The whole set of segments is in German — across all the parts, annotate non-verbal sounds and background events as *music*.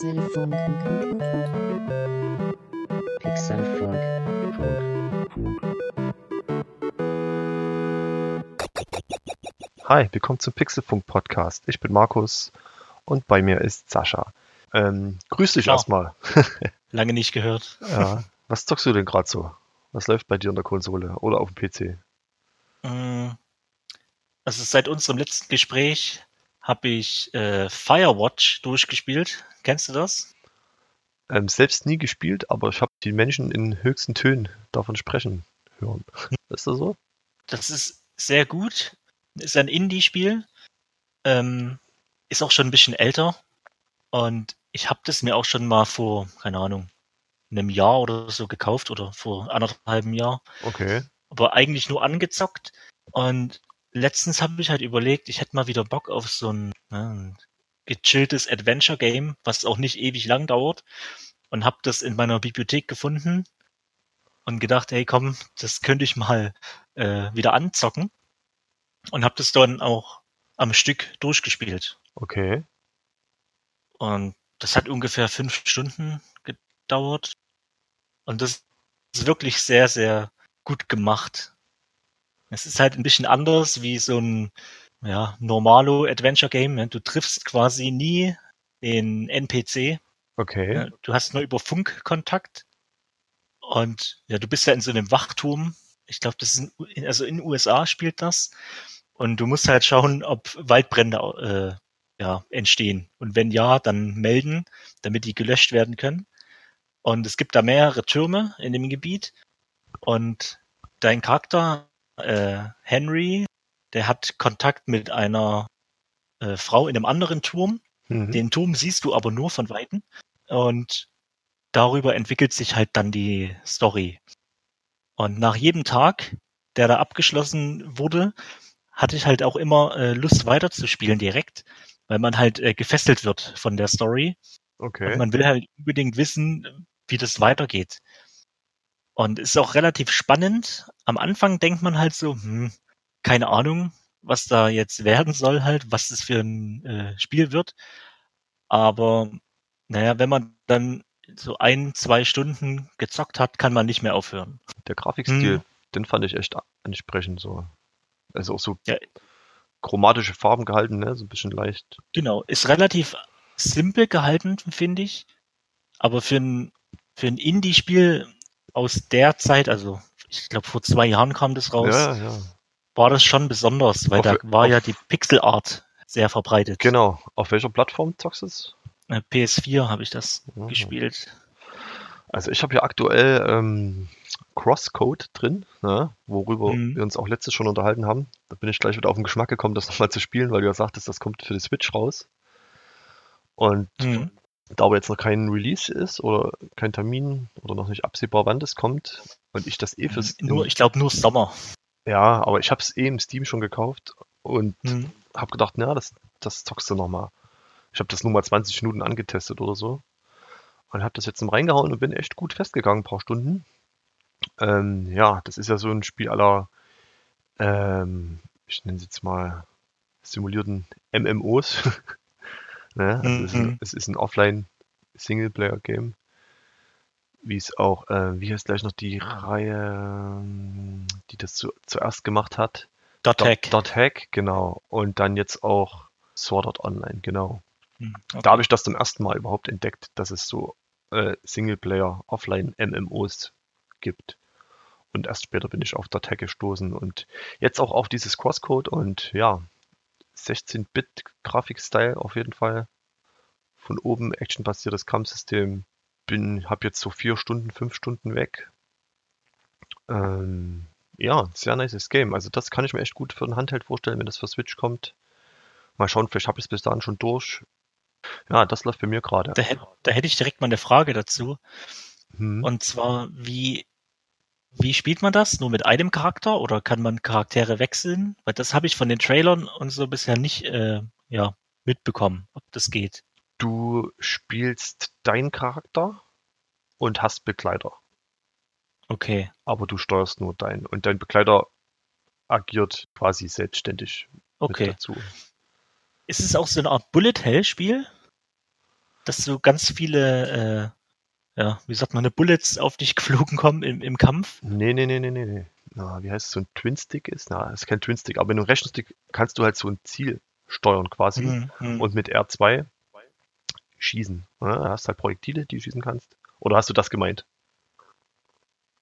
Pixelfunk. Pixelfunk. Hi, willkommen zum Pixelfunk Podcast. Ich bin Markus und bei mir ist Sascha. Ähm, grüß dich Ciao. erstmal. *laughs* Lange nicht gehört. Ja. Was zockst du denn gerade so? Was läuft bei dir in der Konsole oder auf dem PC? Mm, Also seit unserem letzten Gespräch habe ich äh, Firewatch durchgespielt. Kennst du das? Ähm, selbst nie gespielt, aber ich habe die Menschen in höchsten Tönen davon sprechen hören. *laughs* Ist das so? Das ist sehr gut. Ist ein Indie-Spiel. Ähm, ist auch schon ein bisschen älter. Und ich habe das mir auch schon mal vor, keine Ahnung, einem Jahr oder so gekauft oder vor anderthalb Jahr. Okay. aber eigentlich nur angezockt. Und letztens habe ich halt überlegt, ich hätte mal wieder Bock auf so ein, ein gechilltes Adventure-Game, was auch nicht ewig lang dauert. Und habe das in meiner Bibliothek gefunden und gedacht, hey komm, das könnte ich mal äh, wieder anzocken. Und habe das dann auch am Stück durchgespielt. Okay. Und das hat ungefähr fünf Stunden gedauert. Und das ist wirklich sehr, sehr gut gemacht. Es ist halt ein bisschen anders wie so ein ja, normalo Adventure Game. ne? Du triffst quasi nie den NPC. Okay. Du hast nur über Funk Kontakt. Und ja, du bist ja in so einem Wachturm. Ich glaube, das ist in, also in den USA spielt das. Und du musst halt schauen, ob Waldbrände äh, ja, entstehen. Und wenn ja, dann melden, damit die gelöscht werden können. Und es gibt da mehrere Türme in dem Gebiet. Und dein Charakter, äh, Henry, der hat Kontakt mit einer äh, Frau in einem anderen Turm. Mhm. Den Turm siehst du aber nur von Weitem. Und darüber entwickelt sich halt dann die Story. Und nach jedem Tag, der da abgeschlossen wurde, hatte ich halt auch immer äh, Lust weiterzuspielen direkt, weil man halt äh, gefesselt wird von der Story. Okay. Und man will halt unbedingt wissen, wie das weitergeht. Und es ist auch relativ spannend. Am Anfang denkt man halt so, hm, keine Ahnung, was da jetzt werden soll halt, was das für ein äh, Spiel wird. Aber naja, wenn man dann so ein, zwei Stunden gezockt hat, kann man nicht mehr aufhören. Der Grafikstil, Hm. den fand ich echt ansprechend so. Also auch so Ja. chromatische Farben gehalten, ne? So ein bisschen leicht. Genau, ist relativ simpel gehalten, finde ich. Aber für ein, für ein Indie-Spiel aus der Zeit, also ich glaube vor zwei Jahren kam das raus, Ja, ja. war das schon besonders, weil Auf- da war ja auf- die Pixel-Art sehr verbreitet. Genau. Auf welcher Plattform zockst du es? Äh, PS4 habe ich das Mhm. gespielt. Also ich habe hier aktuell ähm, Crosscode drin, ne, worüber Mhm. wir uns auch letztes schon unterhalten haben. Da bin ich gleich wieder auf den Geschmack gekommen, das *laughs* nochmal zu spielen, weil du ja sagtest, das kommt für die Switch raus. Und Mhm. Da aber jetzt noch kein Release ist oder kein Termin oder noch nicht absehbar, wann das kommt und ich das eh fürs... Nur, ich glaube nur Sommer. ja, aber ich habe es eh im Steam schon gekauft und Mhm. habe gedacht, na, das, das zockst du nochmal. Ich habe das nur mal 20 Minuten angetestet oder so und habe das jetzt mal reingehauen und bin echt gut festgegangen, ein paar Stunden. Ähm, ja, das ist ja so ein Spiel aller, ähm, ich nenne es jetzt mal simulierten MMOs. *laughs* ne? also es, ist ein, Mhm. es ist ein Offline-Singleplayer-Game. Wie es auch, äh, wie heißt gleich noch die Reihe, ähm, die das zu, zuerst gemacht hat? Dot Hack. Dot, Dot Hack, genau. Und dann jetzt auch Sword Art Online, genau. Mhm. Okay. Da habe ich das zum ersten Mal überhaupt entdeckt, dass es so äh, Singleplayer, Offline MMOs gibt. Und erst später bin ich auf Dot Hack gestoßen und jetzt auch auf dieses Crosscode und ja, 16-Bit Grafikstyle auf jeden Fall. Von oben actionbasiertes Kampfsystem. Bin, habe jetzt so vier Stunden, fünf Stunden weg. Ähm, ja, sehr nices Game. Also das kann ich mir echt gut für ein Handheld vorstellen, wenn das für Switch kommt. Mal schauen, vielleicht habe ich es bis dahin schon durch. Ja, das läuft bei mir gerade. Da, da hätte ich direkt mal eine Frage dazu. Hm. Und zwar, wie, wie spielt man das? Nur mit einem Charakter oder kann man Charaktere wechseln? Weil das habe ich von den Trailern und so bisher nicht äh, ja, mitbekommen, ob das geht. Du spielst deinen Charakter und hast Begleiter. Okay. Aber du steuerst nur deinen. Und dein Begleiter agiert quasi selbstständig mit Okay. dazu. Ist es auch so eine Art Bullet Hell Spiel? dass so ganz viele, äh, ja, wie sagt man, eine Bullets auf dich geflogen kommen im, im Kampf? Nee, nee, nee, nee, nee. Na, wie heißt es, so ein Twin-Stick ist? Na, ist kein Twin-Stick, aber mit einem Rechenstick kannst du halt so ein Ziel steuern quasi Mhm, mhm. und mit R2 schießen. Ja, da hast halt Projektile, die du schießen kannst. Oder hast du das gemeint?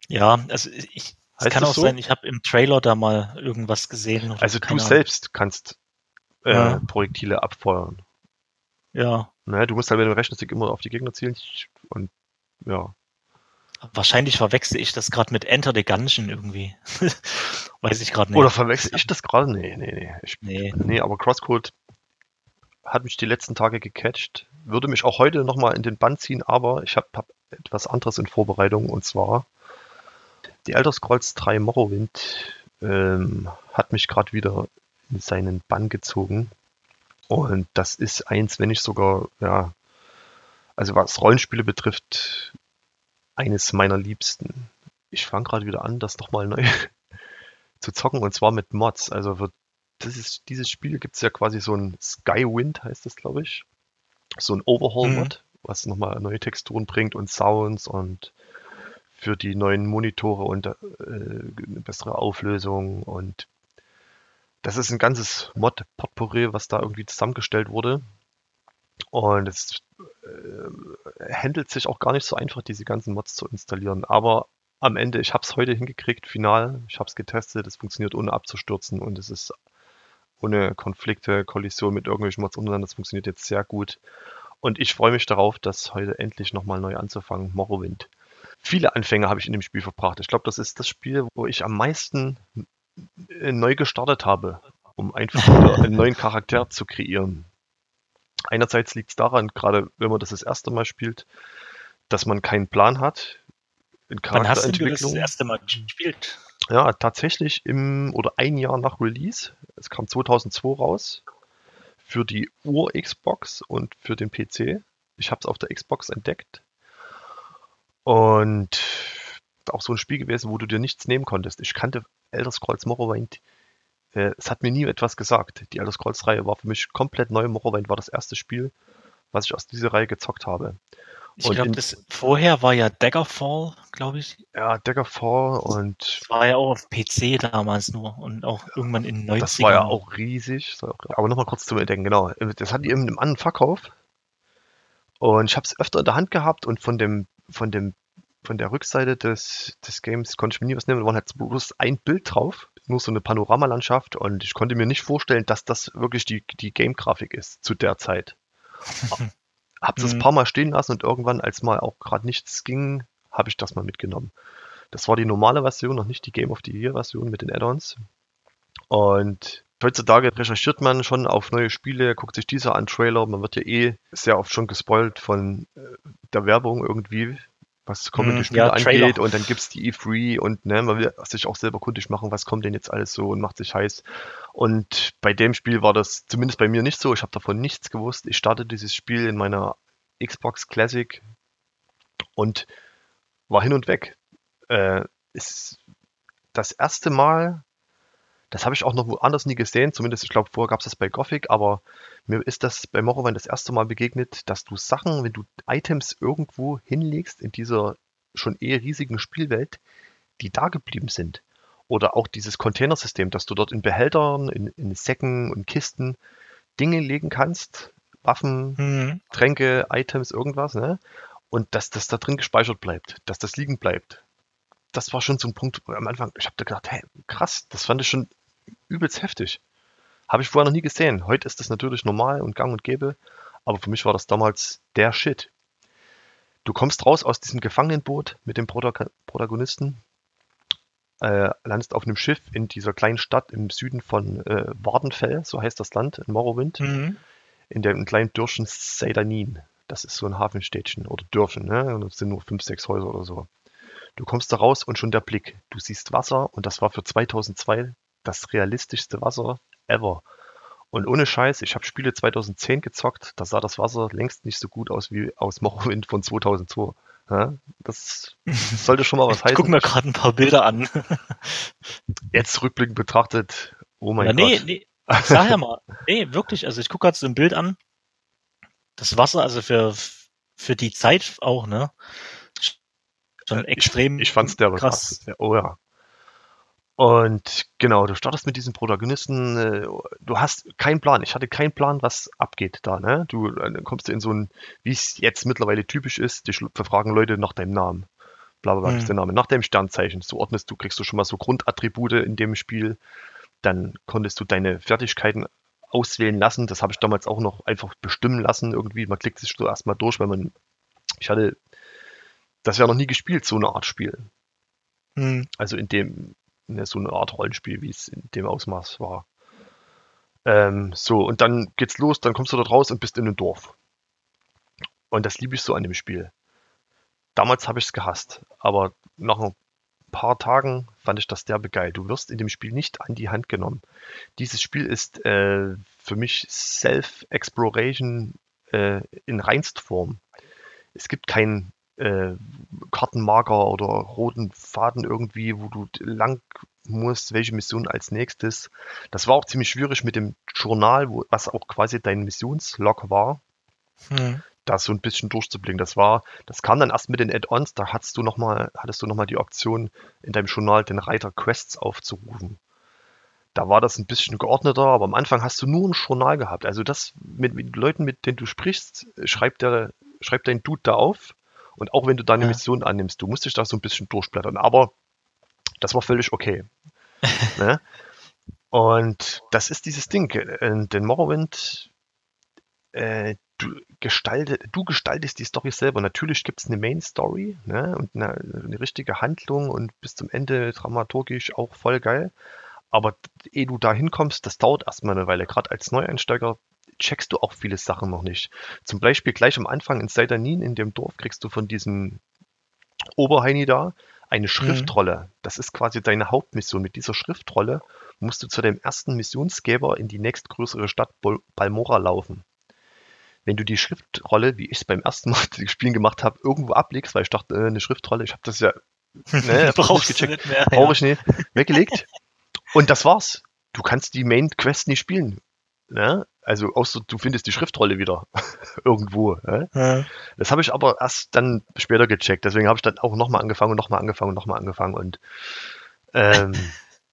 Ja, also ich, es kann auch so? sein, ich habe im Trailer da mal irgendwas gesehen. Also du selbst kannst äh, Ja. Projektile abfeuern. Ja, Ne, du musst halt mit dem Rechenstick immer auf die Gegner zielen und ja. wahrscheinlich verwechsel ich das gerade mit Enter the Gungeon irgendwie. *laughs* Weiß ich gerade nicht. Oder verwechsel ich das gerade? Nee, nee, nee. Ich, Nee. nee, aber Crosscode hat mich die letzten Tage gecatcht. Würde mich auch heute nochmal in den Bann ziehen, aber ich habe hab etwas anderes in Vorbereitung und zwar die Elder Scrolls 3 Morrowind ähm, hat mich gerade wieder in seinen Bann gezogen. Und das ist eins, wenn nicht sogar, ja, also was Rollenspiele betrifft, eines meiner Liebsten. Ich fange gerade wieder an, das nochmal neu *laughs* zu zocken und zwar mit Mods. Also das ist, dieses Spiel gibt es ja quasi so ein Skywind, heißt das, glaube ich. So ein Overhaul-Mod, was nochmal neue Texturen bringt und Sounds und für die neuen Monitore und äh, eine bessere Auflösung und das ist ein ganzes Mod-Potpourri, was da irgendwie zusammengestellt wurde. Und es äh, handelt sich auch gar nicht so einfach, diese ganzen Mods zu installieren. Aber am Ende, ich habe es heute hingekriegt, final. Ich habe es getestet, es funktioniert ohne abzustürzen und es ist ohne Konflikte, Kollision mit irgendwelchen Mods untereinander. Das funktioniert jetzt sehr gut. Und ich freue mich darauf, das heute endlich nochmal neu anzufangen. Morrowind. Viele Anfänge habe ich in dem Spiel verbracht. Ich glaube, das ist das Spiel, wo ich am meisten äh, neu gestartet habe, um einfach einen neuen Charakter zu kreieren. Einerseits liegt es daran, gerade wenn man das das erste Mal spielt, dass man keinen Plan hat in Wann hast du das Charakterentwicklung. erste Mal gespielt? Ja, tatsächlich im oder ein Jahr nach Release. Es kam 2002 raus für die Ur-Xbox und für den PC. Ich habe es auf der Xbox entdeckt. Und auch so ein Spiel gewesen, wo du dir nichts nehmen konntest. Ich kannte Elder Scrolls Morrowind. Äh, es hat mir nie etwas gesagt. Die Elder Scrolls-Reihe war für mich komplett neu. Morrowind war das erste Spiel, was ich aus dieser Reihe gezockt habe. Ich glaube, das vorher war ja Daggerfall, glaube ich. Ja, Daggerfall und Das war ja auch auf PC damals nur und auch irgendwann in den 90ern. Das war ja auch riesig. Aber nochmal kurz zum Entdecken, genau. Das die eben im anderen Verkauf. Und ich habe es öfter in der Hand gehabt und von dem, von dem, von der Rückseite des, des Games konnte ich mir nie was nehmen. Da war halt bloß ein Bild drauf, nur so eine Panoramalandschaft und ich konnte mir nicht vorstellen, dass das wirklich die, die Game-Grafik ist zu der Zeit. *laughs* Hab's das ein Mhm. paar Mal stehen lassen und irgendwann, als mal auch gerade nichts ging, habe ich das mal mitgenommen. Das war die normale Version, noch nicht die Game of the Year Version mit den Add-ons. Und heutzutage recherchiert man schon auf neue Spiele, guckt sich diese an, Trailer. Man wird ja eh sehr oft schon gespoilt von äh, der Werbung irgendwie, was kommende Mhm, Spiele ja, Trailer. angeht. Und dann gibt's die E3 und ne, man will sich auch selber kundig machen, was kommt denn jetzt alles so und macht sich heiß. Und bei dem Spiel war das zumindest bei mir nicht so. Ich habe davon nichts gewusst. Ich startete dieses Spiel in meiner Xbox Classic und war hin und weg. Äh, ist das erste Mal, das habe ich auch noch woanders nie gesehen, zumindest ich glaube, vorher gab es das bei Gothic, aber mir ist das bei Morrowind das erste Mal begegnet, dass du Sachen, wenn du Items irgendwo hinlegst in dieser schon eh riesigen Spielwelt, die da geblieben sind. Oder auch dieses Containersystem, dass du dort in Behältern, in, in Säcken und Kisten Dinge legen kannst, Waffen, Mhm. Tränke, Items, irgendwas, ne? Und dass das da drin gespeichert bleibt, dass das liegen bleibt. Das war schon so ein Punkt wo am Anfang, ich habe da gedacht, hey, krass, das fand ich schon übelst heftig. Habe ich vorher noch nie gesehen. Heute ist das natürlich normal und gang und gäbe, aber für mich war das damals der Shit. Du kommst raus aus diesem Gefangenenboot mit dem Protago- Protagonisten, äh, landest auf einem Schiff in dieser kleinen Stadt im Süden von äh, Wardenfell, so heißt das Land, in Morrowind Mhm. in dem kleinen Dörfchen Seidanin. Das ist so ein Hafenstädtchen oder Dörfchen, ne? Und Das sind nur fünf, sechs Häuser oder so. Du kommst da raus und schon der Blick. Du siehst Wasser und das war für 2002 das realistischste Wasser ever. Und ohne Scheiß, ich habe Spiele 2010 gezockt, da sah das Wasser längst nicht so gut aus wie aus Morrowind von 2002. Ja? Das *laughs* sollte schon mal was Ich heißen. guck mir gerade ein paar Bilder an. *laughs* Jetzt rückblickend betrachtet, oh mein ja, nee, Gott. nee, sag ja mal. *laughs* Nee, wirklich, also ich gucke gerade so ein Bild an. Das Wasser, also für, für die Zeit auch, ne? Schon extrem Ich, ich fand's der krass. krass. Oh ja. Und genau, du startest mit diesem Protagonisten, äh, du hast keinen Plan. Ich hatte keinen Plan, was abgeht da, ne? Du äh, dann kommst du in so ein, wie es jetzt mittlerweile typisch ist, dich verfragen Leute nach deinem Namen. Bla bla bla, ist der Name, nach deinem Sternzeichen. So ordnest du, kriegst du schon mal so Grundattribute in dem Spiel. Dann konntest du deine Fertigkeiten auswählen lassen. Das habe ich damals auch noch einfach bestimmen lassen irgendwie. Man klickt sich so erstmal durch, weil man, ich hatte das ja noch nie gespielt, so eine Art Spiel. Hm. Also in dem, so eine Art Rollenspiel, wie es in dem Ausmaß war. Ähm, so, und dann geht's los, dann kommst du dort raus und bist in einem Dorf. Und das liebe ich so an dem Spiel. Damals habe ich es gehasst, aber nach ein paar Tagen fand ich das derbe geil. Du wirst in dem Spiel nicht an die Hand genommen. Dieses Spiel ist äh, für mich Self-Exploration äh, in reinst Form. Es gibt keinen äh, Kartenmarker oder roten Faden irgendwie, wo du lang musst, welche Mission als nächstes. Das war auch ziemlich schwierig mit dem Journal, wo, was auch quasi dein Missionslog war, Hm. da so ein bisschen durchzublicken. Das war, das kam dann erst mit den Add-ons, da hattest du noch mal, hattest du noch mal die Option, in deinem Journal den Reiter Quests aufzurufen. Da war das ein bisschen geordneter, aber am Anfang hast du nur ein Journal gehabt. Also das mit, mit Leuten, mit denen du sprichst, schreibt der, schreibt dein Dude da auf. Und auch wenn du deine Ja. Mission annimmst, du musst dich da so ein bisschen durchblättern. Aber das war völlig okay. *laughs* ne? Und das ist dieses Ding. äh, Den Morrowind, äh, du, gestalte, du gestaltest die Story selber. Natürlich gibt es eine Main Story ne? und eine, eine richtige Handlung und bis zum Ende dramaturgisch auch voll geil. Aber ehe du da hinkommst, das dauert erstmal eine Weile. Gerade als Neueinsteiger checkst du auch viele Sachen noch nicht. Zum Beispiel gleich am Anfang in Seidanin in dem Dorf kriegst du von diesem Oberheini da eine Schriftrolle. Das ist quasi deine Hauptmission. Mit dieser Schriftrolle musst du zu dem ersten Missionsgeber in die nächstgrößere Stadt Balmora laufen. Wenn du die Schriftrolle, wie ich es beim ersten Mal *laughs* Spielen gemacht habe, irgendwo ablegst, weil ich dachte, äh, eine Schriftrolle, ich habe das ja *laughs* ne, Brauchst nicht gecheckt, mehr. brauche ich nicht, weggelegt. Und das war's. Du kannst die Main Quest nicht spielen. Ne? Also außer du findest die Schriftrolle wieder *laughs* irgendwo. Ne? Ja. Das habe ich aber erst dann später gecheckt. Deswegen habe ich dann auch nochmal angefangen und nochmal angefangen und nochmal angefangen. Und ähm,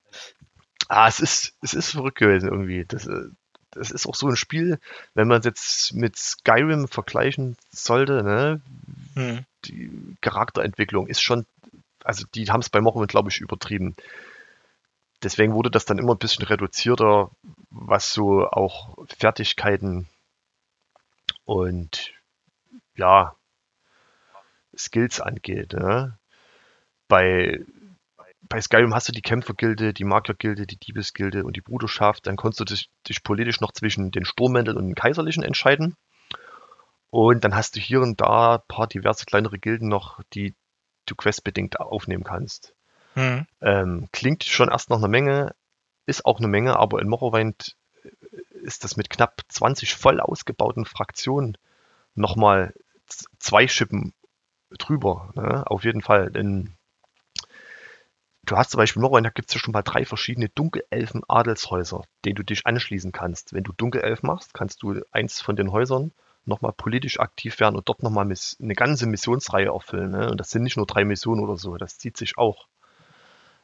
*laughs* ah, es ist, es ist verrückt gewesen irgendwie. Das, äh, das ist auch so ein Spiel, wenn man es jetzt mit Skyrim vergleichen sollte, ne? Hm. die Charakterentwicklung ist schon, also die haben es bei Morrowind, glaube ich, übertrieben. Deswegen wurde das dann immer ein bisschen reduzierter, was so auch Fertigkeiten und ja, Skills angeht. Ne? Bei, bei Skyrim hast du die Kämpfergilde, die Magiergilde, die Diebesgilde und die Bruderschaft. Dann konntest du dich, dich politisch noch zwischen den Sturmmänteln und den Kaiserlichen entscheiden. Und dann hast du hier und da ein paar diverse kleinere Gilden noch, die du questbedingt aufnehmen kannst. Hm. Ähm, klingt schon erst nach einer Menge, ist auch eine Menge, aber in Morrowind ist das mit knapp 20 voll ausgebauten Fraktionen nochmal zwei Schippen drüber. Ne? Auf jeden Fall. Denn du hast zum Beispiel in Morrowind, da gibt es ja schon mal drei verschiedene Dunkelelfen-Adelshäuser, denen du dich anschließen kannst. Wenn du Dunkelelf machst, kannst du eins von den Häusern nochmal politisch aktiv werden und dort nochmal eine ganze Missionsreihe erfüllen. Ne? Und das sind nicht nur drei Missionen oder so, das zieht sich auch.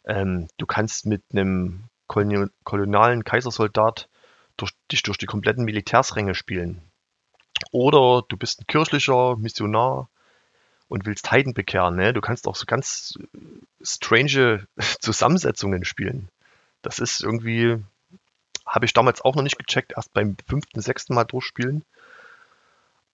Ähm, du kannst mit einem koloni kolonialen Kaisersoldat durch, dich durch die kompletten Militärsränge spielen. Oder du bist ein kirchlicher Missionar und willst Heiden bekehren. Ne? Du kannst auch so ganz äh, strange *laughs* Zusammensetzungen spielen. Das ist irgendwie, habe ich damals auch noch nicht gecheckt, erst beim fünften, sechsten Mal durchspielen.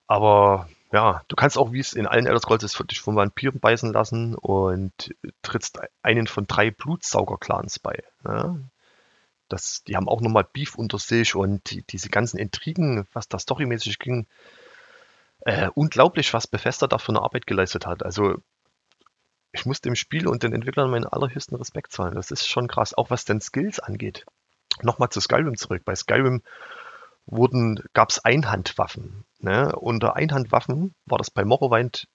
Aber ja, du kannst auch, wie es in allen Elder Scrolls ist, dich von Vampiren beißen lassen und trittst einen von drei Blutsauger-Clans bei. Ne? Das, die haben auch nochmal Beef unter sich und die, diese ganzen Intrigen, was da storymäßig ging, äh, unglaublich, was Bethesda da für eine Arbeit geleistet hat. Also ich muss dem Spiel und den Entwicklern meinen allerhöchsten Respekt zahlen. Das ist schon krass, auch was den Skills angeht. Nochmal zu Skyrim zurück. Bei Skyrim wurden, gab es Einhandwaffen. Ne? Unter Einhandwaffen war das bei Morrowind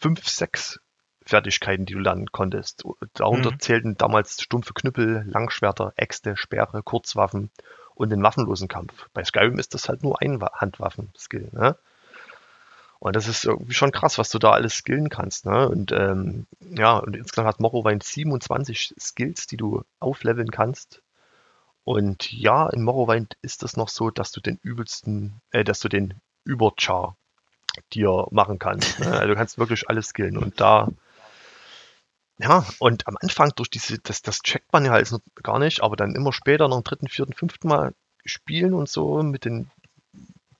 5, 6 Fertigkeiten, die du lernen konntest. Darunter Mhm. zählten damals stumpfe Knüppel, Langschwerter, Äxte, Speere, Kurzwaffen und den waffenlosen Kampf. Bei Skyrim ist das halt nur ein Wa- Handwaffen-Skill. Ne? Und das ist irgendwie schon krass, was du da alles skillen kannst. Ne? Und ähm, ja, und insgesamt hat Morrowind 27 Skills, die du aufleveln kannst. Und ja, in Morrowind ist es noch so, dass du den übelsten, äh, dass du den Überchar dir machen kannst. Ne? Also du kannst wirklich alles skillen. Und da, ja, und am Anfang durch diese, das, das checkt man ja halt noch gar nicht, aber dann immer später, noch im dritten, vierten, fünften Mal spielen und so mit den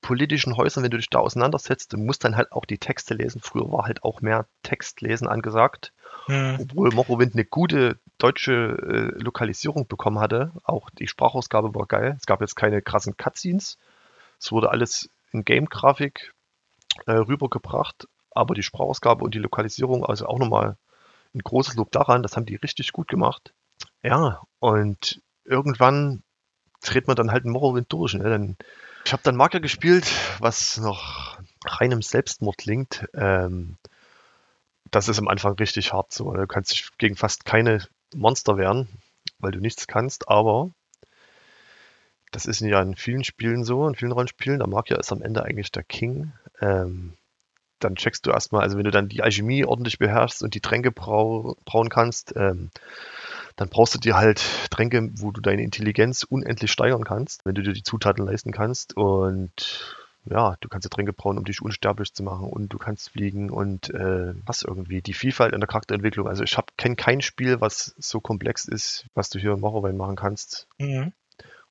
politischen Häusern, wenn du dich da auseinandersetzt, du musst dann halt auch die Texte lesen. Früher war halt auch mehr Textlesen angesagt. Mhm. Obwohl Morrowind eine gute deutsche äh, Lokalisierung bekommen hatte. Auch die Sprachausgabe war geil. Es gab jetzt keine krassen Cutscenes. Es wurde alles in Game-Grafik äh, rübergebracht. Aber die Sprachausgabe und die Lokalisierung, also auch nochmal ein großes Lob daran, das haben die richtig gut gemacht. Ja, und irgendwann dreht man dann halt in Morrowind durch. Ne? Dann ich habe dann Marker gespielt, was noch reinem Selbstmord klingt. Ähm, das ist am Anfang richtig hart so. Du kannst dich gegen fast keine Monster wehren, weil du nichts kannst, aber das ist ja in vielen Spielen so, in vielen Rollenspielen. Der Magier ist am Ende eigentlich der King. Ähm, dann checkst du erstmal, also wenn du dann die Alchemie ordentlich beherrschst und die Tränke brau brauen kannst, ähm, dann brauchst du dir halt Tränke, wo du deine Intelligenz unendlich steigern kannst, wenn du dir die Zutaten leisten kannst. Und ja, du kannst dir Tränke brauen, um dich unsterblich zu machen und du kannst fliegen und äh, was irgendwie. Die Vielfalt in der Charakterentwicklung. Also ich kenne kein Spiel, was so komplex ist, was du hier in Morrowind machen kannst. Mhm.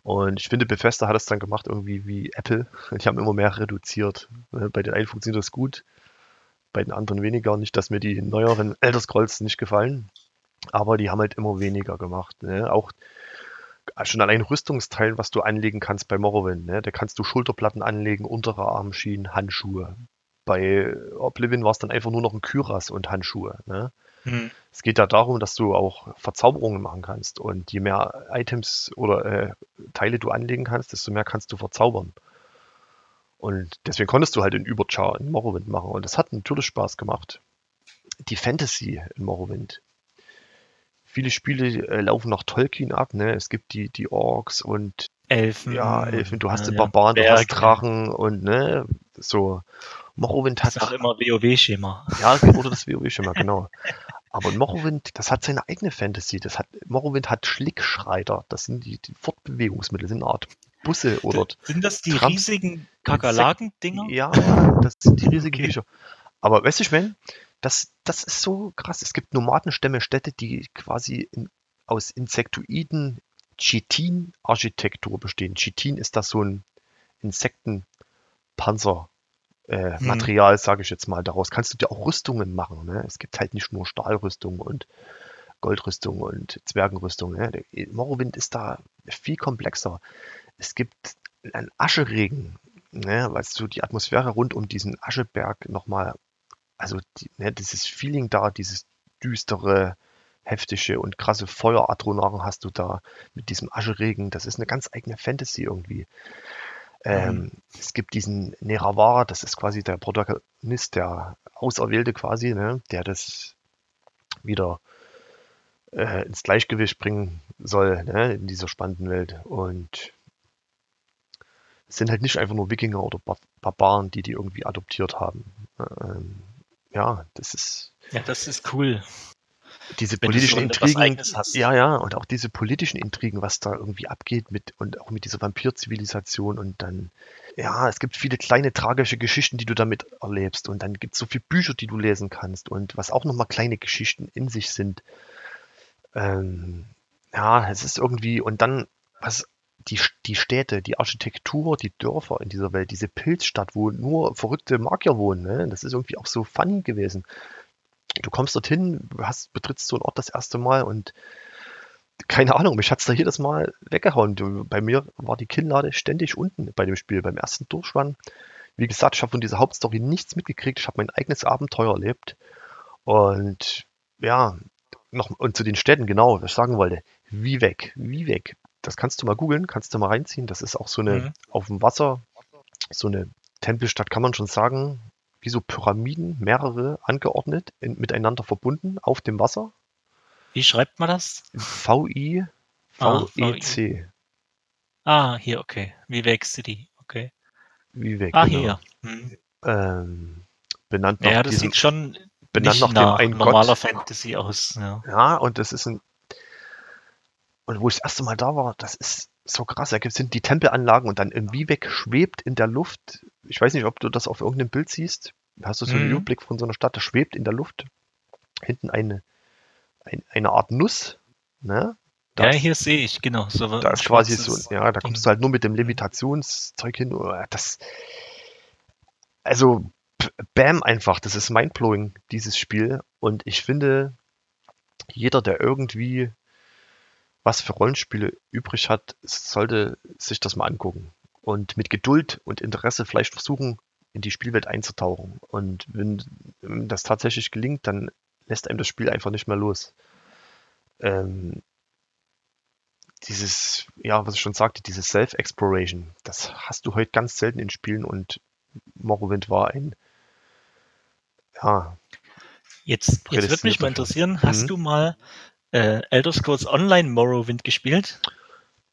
Und ich finde, Bethesda hat es dann gemacht, irgendwie wie Apple. *laughs* Die haben immer mehr reduziert. Äh, bei den einen funktioniert das gut, bei den anderen weniger. Nicht, dass mir die neueren Elder Scrolls nicht gefallen. Aber die haben halt immer weniger gemacht. Ne? Auch schon allein Rüstungsteilen, was du anlegen kannst bei Morrowind. Ne? Da kannst du Schulterplatten anlegen, untere Armschienen, Handschuhe. Bei Oblivion war es dann einfach nur noch ein Kyras und Handschuhe. Ne? Hm. Es geht ja darum, dass du auch Verzauberungen machen kannst. Und je mehr Items oder äh, Teile du anlegen kannst, desto mehr kannst du verzaubern. Und deswegen konntest du halt den Überchar in Morrowind machen. Und das hat natürlich Spaß gemacht. Die Fantasy in Morrowind viele Spiele äh, laufen nach Tolkien ab. Ne? Es gibt die, die Orks und Elfen. Ja, Elfen. Du hast ja, die Barbaren, du hast Drachen und ne, so. Morrowind hat. Das ist auch immer WoW-Schema. Ja, *laughs* oder das WoW-Schema, genau. Aber Morrowind, das hat seine eigene Fantasy. Das hat, Morrowind hat Schlickschreiter. Das sind die, die Fortbewegungsmittel, sind eine Art Busse oder. Sind das die Trams riesigen Kakerlaken-Dinger? Ja, das sind die riesigen okay. Bücher. Aber weißt du, ich meine, das, das ist so krass. Es gibt Nomadenstämme, Städte, die quasi in, aus Insektoiden Chitin-Architektur bestehen. Chitin ist das so ein Insektenpanzer. Äh, hm. Material, sage ich jetzt mal. Daraus kannst du dir auch Rüstungen machen. Ne? Es gibt halt nicht nur Stahlrüstung und Goldrüstung und Zwergenrüstung. Ne? Der Morrowind ist da viel komplexer. Es gibt einen Ascheregen, ne? weil du die Atmosphäre rund um diesen Ascheberg nochmal also die, ne, dieses Feeling da, dieses düstere, heftige und krasse Feueradronaren hast du da mit diesem Ascheregen. Das ist eine ganz eigene Fantasy irgendwie. Ähm, mhm. Es gibt diesen Neravara, das ist quasi der Protagonist, der Auserwählte quasi, ne, der das wieder äh, ins Gleichgewicht bringen soll ne, in dieser spannenden Welt. Und es sind halt nicht einfach nur Wikinger oder Bar Barbaren, die die irgendwie adoptiert haben. Ähm, ja, das ist. Ja, das ist cool. Diese politischen Intrigen. Ja, ja, und auch diese politischen Intrigen, was da irgendwie abgeht mit und auch mit dieser Vampirzivilisation und dann, ja, es gibt viele kleine tragische Geschichten, die du damit erlebst und dann gibt es so viele Bücher, die du lesen kannst und was auch nochmal kleine Geschichten in sich sind. Ähm, ja, es ist irgendwie, und dann, was die, die Städte, die Architektur, die Dörfer in dieser Welt, diese Pilzstadt, wo nur verrückte Magier wohnen, ne? das ist irgendwie auch so funny gewesen. Du kommst dorthin, hast, betrittst so einen Ort das erste Mal und keine Ahnung, mich hat es da jedes Mal weggehauen. Bei mir war die Kinnlade ständig unten bei dem Spiel, beim ersten Durchschwann. Wie gesagt, ich habe von dieser Hauptstory nichts mitgekriegt. Ich habe mein eigenes Abenteuer erlebt. Und ja, noch und zu den Städten, genau, was ich sagen wollte. Wie weg, wie weg das kannst du mal googeln, kannst du mal reinziehen. Das ist auch so eine mhm. auf dem Wasser, so eine Tempelstadt, kann man schon sagen, wie so Pyramiden, mehrere angeordnet, in, miteinander verbunden auf dem Wasser. Wie schreibt man das? V-I-V-E-C. Ah, hier, okay. Vivek City, okay. Vivek, Ah, genau. hier. Mhm. Ähm, benannt nach ja, das diesem, sieht schon benannt nicht nach dem nach einen normaler Gott. Fantasy aus. Ja. Ja, und das ist ein. Und wo ich das erste Mal da war, das ist so krass. Da gibt- sind die Tempelanlagen und dann irgendwie weg schwebt in der Luft. Ich weiß nicht, ob du das auf irgendeinem Bild siehst. Hast du so einen Mhm. Überblick von so einer Stadt? Da schwebt in der Luft hinten eine, ein, eine Art Nuss. Ne? Da ja, hier sehe ich, genau. So Da ist quasi so, ja, da Ding. kommst du halt nur mit dem Levitationszeug hin. Oh, Das, also, bam, einfach, das ist mindblowing, dieses Spiel. Und ich finde, jeder, der irgendwie was für Rollenspiele übrig hat, sollte sich das mal angucken. Und mit Geduld und Interesse vielleicht versuchen, in die Spielwelt einzutauchen. Und wenn das tatsächlich gelingt, dann lässt einem das Spiel einfach nicht mehr los. Ähm, dieses, ja, was ich schon sagte, dieses Self-Exploration, das hast du heute ganz selten in Spielen und Morrowind war ein, ja, Jetzt, jetzt würde mich mal interessieren, hast Mhm. du mal äh, Elder Scrolls Online Morrowind gespielt?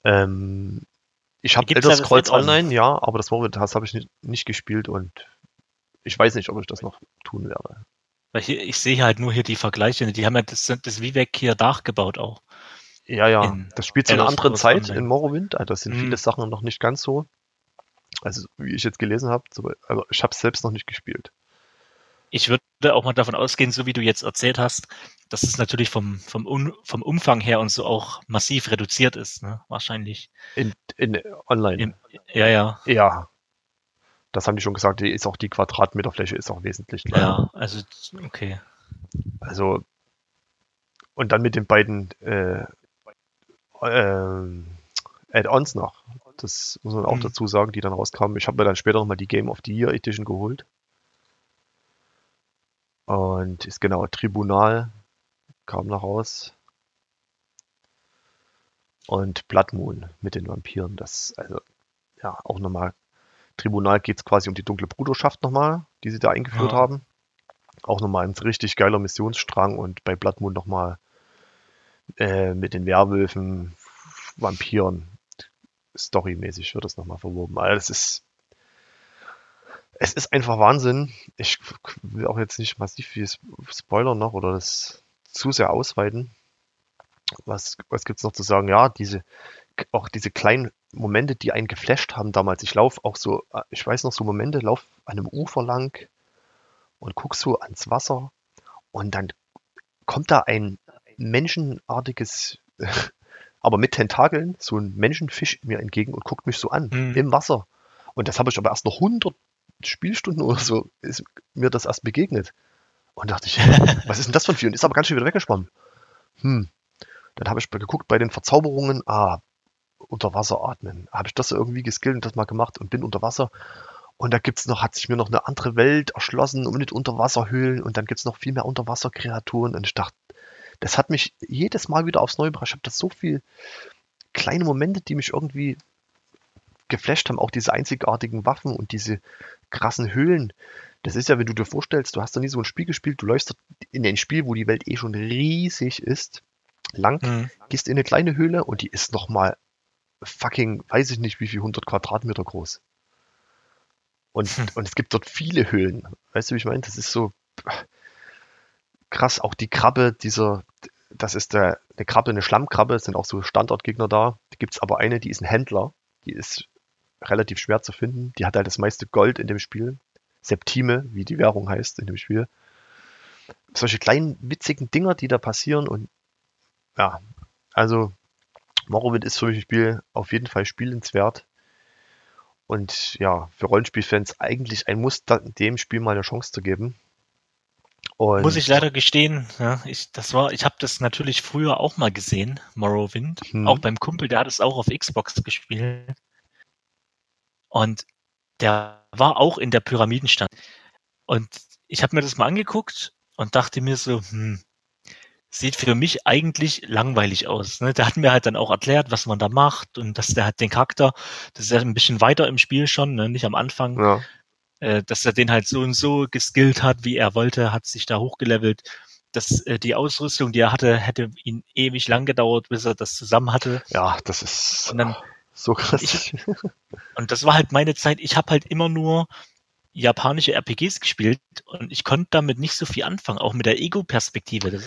ähm, ich habe Elder Scrolls. Online, ja, aber das Morrowind habe ich nicht, nicht gespielt und ich weiß nicht, ob ich das noch tun werde. Weil hier, ich sehe halt nur hier die Vergleiche. Die haben ja das, das Vivek hier nachgebaut auch. Ja, ja, In das spielt zu einer anderen Zeit Online. in Morrowind, also das sind Mhm. viele Sachen noch nicht ganz so, also wie ich jetzt gelesen habe, so- also ich habe es selbst noch nicht gespielt. Ich würde auch mal davon ausgehen, so wie du jetzt erzählt hast, dass es natürlich vom, vom, Un, vom Umfang her und so auch massiv reduziert ist, ne? Wahrscheinlich. In, in Online. Im, ja, ja. Ja, das haben die schon gesagt, die ist auch die Quadratmeterfläche ist auch wesentlich kleiner. Ja, also, okay. Also, und dann mit den beiden äh, ähm, Add-ons noch. Das muss man auch Mhm. dazu sagen, die dann rauskamen. Ich habe mir dann später nochmal die Game of the Year Edition geholt. Und ist genau, Tribunal kam noch raus. Und Blood Moon mit den Vampiren. Das, also, ja, auch nochmal. Tribunal geht es quasi um die dunkle Bruderschaft nochmal, die sie da eingeführt Ja. haben. Auch nochmal ein richtig geiler Missionsstrang und bei Blood Moon nochmal äh, mit den Werwölfen, Vampiren, storymäßig wird das nochmal verwoben. Also das ist, es ist einfach Wahnsinn. Ich will auch jetzt nicht massiv viel Spoiler noch oder das zu sehr ausweiten. Was, was gibt es noch zu sagen? Ja, diese, auch diese kleinen Momente, die einen geflasht haben damals. Ich laufe auch so, äh, ich weiß noch so Momente, lauf an einem Ufer lang und guck so ans Wasser und dann kommt da ein menschenartiges, *laughs* aber mit Tentakeln, so ein Menschenfisch mir entgegen und guckt mich so an Mhm. im Wasser. Und das habe ich aber erst noch 100 Spielstunden oder so, ist mir das erst begegnet. Und dachte ich, *laughs* was ist denn das für ein Vieh? Und ist aber ganz schön wieder weggeschwommen. Hm. Dann habe ich mal geguckt bei den Verzauberungen, ah, unter Wasser atmen. Habe ich das irgendwie geskillt und das mal gemacht und bin unter Wasser. Und da gibt's noch, hat sich mir noch eine andere Welt erschlossen und mit Unterwasserhöhlen und dann gibt's noch viel mehr Unterwasserkreaturen. Und ich dachte, das hat mich jedes Mal wieder aufs Neue gebracht. Ich habe das so viel kleine Momente, die mich irgendwie geflasht haben. Auch diese einzigartigen Waffen und diese krassen Höhlen. Das ist ja, wenn du dir vorstellst, du hast da nie so ein Spiel gespielt, du läufst in ein Spiel, wo die Welt eh schon riesig ist, lang, Mhm. gehst in eine kleine Höhle und die ist nochmal fucking, weiß ich nicht, wie viel 100 Quadratmeter groß. Und, Hm. und es gibt dort viele Höhlen. Weißt du, wie ich meine? Das ist so krass. Auch die Krabbe, dieser, das ist der, eine Krabbe, eine Schlammkrabbe, es sind auch so Standortgegner da. Da gibt es aber eine, die ist ein Händler. Die ist relativ schwer zu finden. Die hat halt das meiste Gold in dem Spiel. Septime, wie die Währung heißt in dem Spiel. Solche kleinen witzigen Dinger, die da passieren und ja, also Morrowind ist für mich ein Spiel auf jeden Fall spielenswert. Und ja, für Rollenspielfans eigentlich ein Muss, dem Spiel mal eine Chance zu geben. Und Muss ich leider gestehen, ja, ich, das war, ich habe das natürlich früher auch mal gesehen, Morrowind. Mhm. Auch beim Kumpel, der hat es auch auf Xbox gespielt. Und der war auch in der Pyramidenstadt. Und ich habe mir das mal angeguckt und dachte mir so, hm, sieht für mich eigentlich langweilig aus. Ne? Der hat mir halt dann auch erklärt, was man da macht und dass der halt den Charakter, das ist ja ein bisschen weiter im Spiel schon, ne? nicht am Anfang, ja, äh, dass er den halt so und so geskillt hat, wie er wollte, hat sich da hochgelevelt. Dass äh, die Ausrüstung, die er hatte, hätte ihn ewig lang gedauert, bis er das zusammen hatte. ja, das ist Und dann, so krass. Ich- und das war halt meine Zeit. Ich habe halt immer nur japanische RPGs gespielt und ich konnte damit nicht so viel anfangen, auch mit der Ego-Perspektive.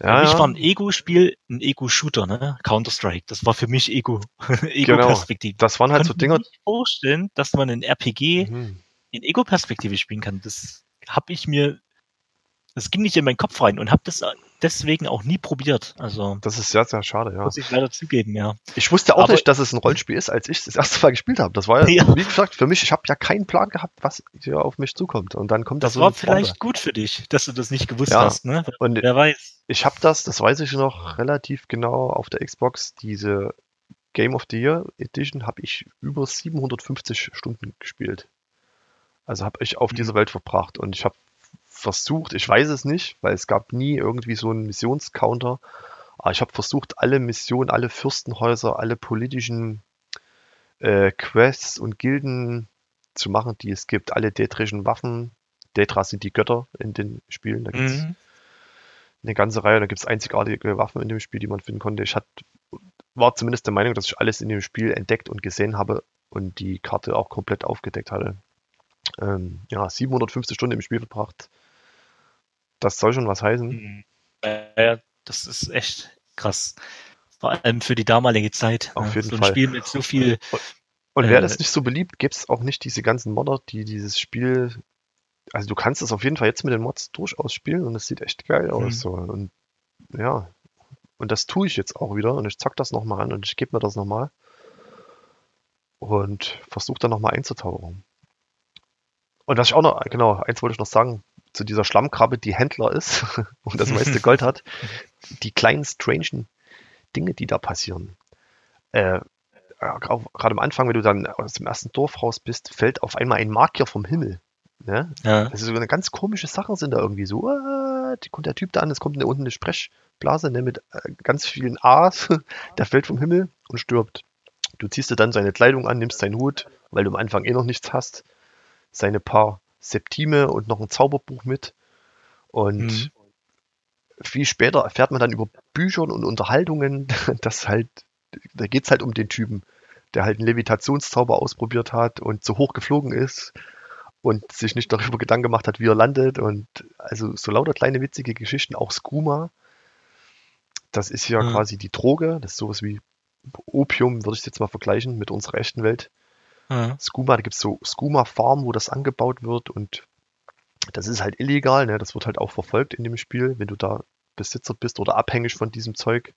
Ja, für mich war ein Ego-Spiel ein Ego-Shooter, ne? Counter-Strike. Das war für mich Ego. *laughs* Genau. Ego-Perspektive. Das waren halt Ich so Dinger. mir nicht vorstellen, dass man ein RPG Mhm. in Ego-Perspektive spielen kann. Das habe ich mir, das ging nicht in meinen Kopf rein und habe das deswegen auch nie probiert. Also Das ist sehr, sehr schade, ja. muss ich leider zugeben, ja. Ich wusste auch Aber- nicht, dass es ein Rollenspiel ist, als ich es das erste Mal gespielt habe. Das war ja, *laughs* Ja. wie gesagt, für mich, ich habe ja keinen Plan gehabt, was hier auf mich zukommt. Und dann kommt Das so war vielleicht gut für dich, dass du das nicht gewusst Ja. hast, ne? Und Wer weiß. ich habe das, das weiß ich noch relativ genau, auf der Xbox, diese Game of the Year Edition, habe ich über 750 Stunden gespielt. Also habe ich auf Mhm. dieser Welt verbracht. Und ich habe versucht, ich weiß es nicht, weil es gab nie irgendwie so einen Missionscounter, aber ich habe versucht, alle Missionen, alle Fürstenhäuser, alle politischen äh, Quests und Gilden zu machen, die es gibt. Alle detrischen Waffen. Detras sind die Götter in den Spielen. Da gibt's Mhm. eine ganze Reihe. Da gibt es einzigartige Waffen in dem Spiel, die man finden konnte. Ich hat, war zumindest der Meinung, dass ich alles in dem Spiel entdeckt und gesehen habe und die Karte auch komplett aufgedeckt hatte. Ähm, ja, 750 Stunden im Spiel verbracht. Das soll schon was heißen. Mhm. Ja, das ist echt krass. Vor allem für die damalige Zeit. Auf ne? jeden so ein Fall. Spiel mit so viel. Und wäre Äh, das nicht so beliebt, gäbe es auch nicht diese ganzen Modder, die dieses Spiel. Also du kannst es auf jeden Fall jetzt mit den Mods durchaus spielen und es sieht echt geil aus. Mhm. So. Und ja, und das tue ich jetzt auch wieder und ich zock das nochmal an und ich gebe mir das nochmal und versuche dann nochmal einzutauchen. Und was ich auch noch, genau, eins wollte ich noch sagen, zu dieser Schlammkrabbe, die Händler ist *laughs* und das meiste Gold hat, *laughs* die kleinen strangen Dinge, die da passieren. Äh, gerade am Anfang, wenn du dann aus dem ersten Dorf raus bist, fällt auf einmal ein Magier vom Himmel. Ne? Ja. Also so eine ganz komische Sachen sind da irgendwie so. Die kommt der Typ da an, es kommt eine, unten eine Sprechblase ne, mit äh, ganz vielen A's. *laughs* Der fällt vom Himmel und stirbt. Du ziehst dir dann seine Kleidung an, nimmst seinen Hut, weil du am Anfang eh noch nichts hast, seine paar Septime und noch ein Zauberbuch mit. Und Mhm. viel später erfährt man dann über Büchern und Unterhaltungen, *laughs* dass halt, da geht es halt um den Typen, der halt einen Levitationszauber ausprobiert hat und so hoch geflogen ist und sich nicht darüber Gedanken gemacht hat, wie er landet. Und also so lauter kleine witzige Geschichten, auch Skooma. Das ist ja Mhm. quasi die Droge, das ist sowas wie Opium, würde ich jetzt mal vergleichen mit unserer echten Welt. Ja. Skooma, da gibt es so Skooma-Farmen, wo das angebaut wird und das ist halt illegal, ne? Das wird halt auch verfolgt in dem Spiel, wenn du da Besitzer bist oder abhängig von diesem Zeug.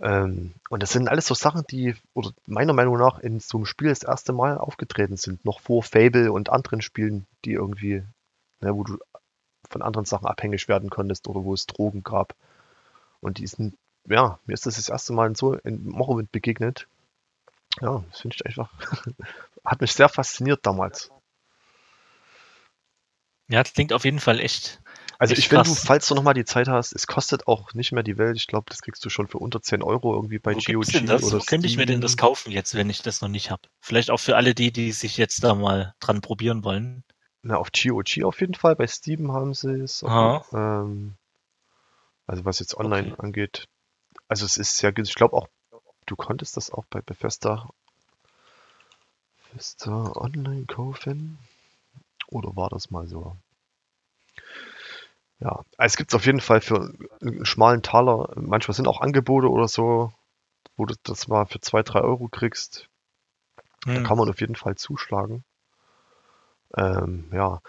Ähm, und das sind alles so Sachen, die, oder meiner Meinung nach, in so einem Spiel das erste Mal aufgetreten sind, noch vor Fable und anderen Spielen, die irgendwie, ne, wo du von anderen Sachen abhängig werden konntest oder wo es Drogen gab. Und die sind, ja, mir ist das das erste Mal in so in Morrowind begegnet. Ja, das finde ich einfach, *laughs* hat mich sehr fasziniert damals. ja, das klingt auf jeden Fall echt. Also Echt ich, krass. falls du nochmal die Zeit hast, es kostet auch nicht mehr die Welt. Ich glaube, das kriegst du schon für unter 10 Euro irgendwie bei Wo GOG denn das? oder Wo könnte ich mir denn das kaufen jetzt, wenn ich das noch nicht habe? Vielleicht auch für alle die, die sich jetzt da mal dran probieren wollen. Na, auf GOG auf jeden Fall. Bei Steam haben sie es. Auf, ähm, also was jetzt online Okay. angeht. Also es ist sehr günstig. Ich glaube auch, du konntest das auch bei Bethesda, Bethesda online kaufen. Oder war das mal so? Ja, es gibt es auf jeden Fall für einen schmalen Taler. Manchmal sind auch Angebote oder so, wo du das mal für 2, 3 Euro kriegst. Da Hm. kann man auf jeden Fall zuschlagen. Ähm, ja,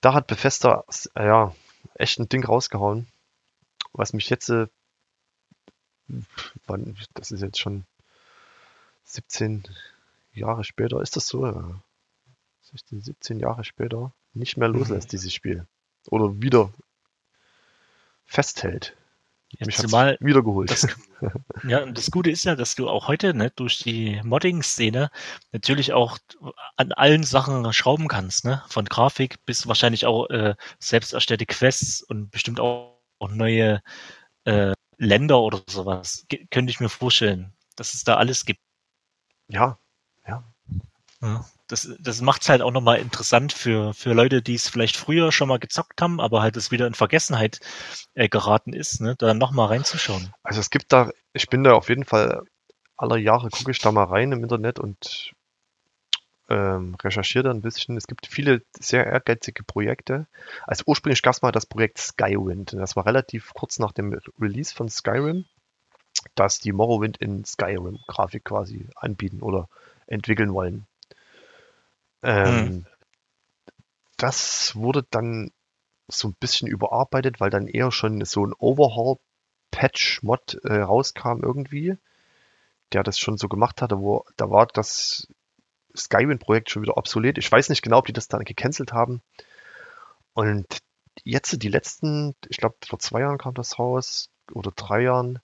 da hat Bethesda ja echt ein Ding rausgehauen, was mich jetzt, äh, das ist jetzt schon 17 Jahre später, ist das so? Ja. 16, 17 Jahre später nicht mehr loslässt, dieses Spiel. Oder wieder festhält. Ja, Mich hat's zumal wiedergeholt. das, *laughs* ja, und das Gute ist ja, dass du auch heute ne, durch die Modding-Szene natürlich auch an allen Sachen schrauben kannst, ne? Von Grafik bis wahrscheinlich auch äh, selbst erstellte Quests und bestimmt auch, auch neue äh, Länder oder sowas. Ge könnte ich mir vorstellen, dass es da alles gibt. Ja, Ja, das, das macht es halt auch nochmal interessant für, für Leute, die es vielleicht früher schon mal gezockt haben, aber halt es wieder in Vergessenheit äh, geraten ist, ne, da nochmal reinzuschauen. Also es gibt da, ich bin da auf jeden Fall aller Jahre gucke ich da mal rein im Internet und ähm, recherchiere da ein bisschen. Es gibt viele sehr ehrgeizige Projekte. Also ursprünglich gab es mal das Projekt Skywind. Das war relativ kurz nach dem Release von Skyrim, dass die Morrowind in Skyrim-Grafik quasi anbieten oder entwickeln wollen. Ähm, Das wurde dann so ein bisschen überarbeitet, weil dann eher schon so ein Overhaul-Patch-Mod äh, rauskam irgendwie, der das schon so gemacht hatte, wo da war das Skyrim-Projekt schon wieder obsolet. Ich weiß nicht genau, ob die das dann gecancelt haben. Und jetzt die letzten, ich glaube vor zwei Jahren kam das raus oder drei Jahren,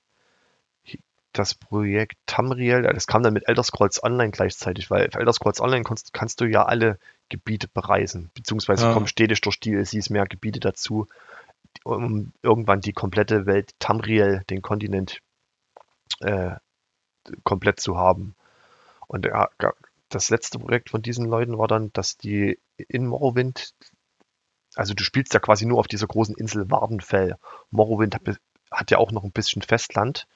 das Projekt Tamriel, das kam dann mit Elder Scrolls Online gleichzeitig, weil für Elder Scrolls Online kannst, kannst du ja alle Gebiete bereisen, beziehungsweise Ja. kommen stetig durch DLCs mehr Gebiete dazu, um irgendwann die komplette Welt Tamriel, den Kontinent, äh, komplett zu haben. Und ja, das letzte Projekt von diesen Leuten war dann, dass die in Morrowind, also du spielst ja quasi nur auf dieser großen Insel Wardenfell. Morrowind hat, hat ja auch noch ein bisschen Festland.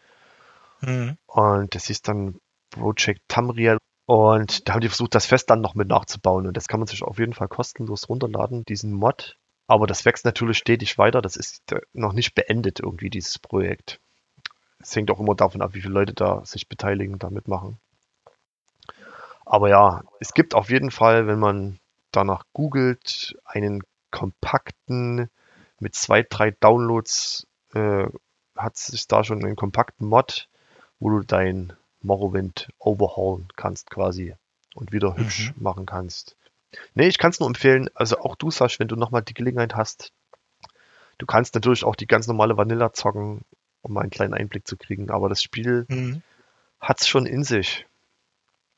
Hm. Und das hieß dann Project Tamriel. Und da haben die versucht, das Festland noch mit nachzubauen. Und das kann man sich auf jeden Fall kostenlos runterladen, diesen Mod. Aber das wächst natürlich stetig weiter. Das ist äh, noch nicht beendet irgendwie, dieses Projekt. Es hängt auch immer davon ab, wie viele Leute da sich beteiligen, da mitmachen. Aber ja, es gibt auf jeden Fall, wenn man danach googelt, einen kompakten mit zwei, drei Downloads äh, hat sich da schon einen kompakten Mod, wo du dein Morrowind overhaulen kannst quasi und wieder hübsch machen kannst. Nee, ich kann es nur empfehlen, also auch du, Sasch, wenn du nochmal die Gelegenheit hast, du kannst natürlich auch die ganz normale Vanilla zocken, um mal einen kleinen Einblick zu kriegen, aber das Spiel Hm. hat's schon in sich.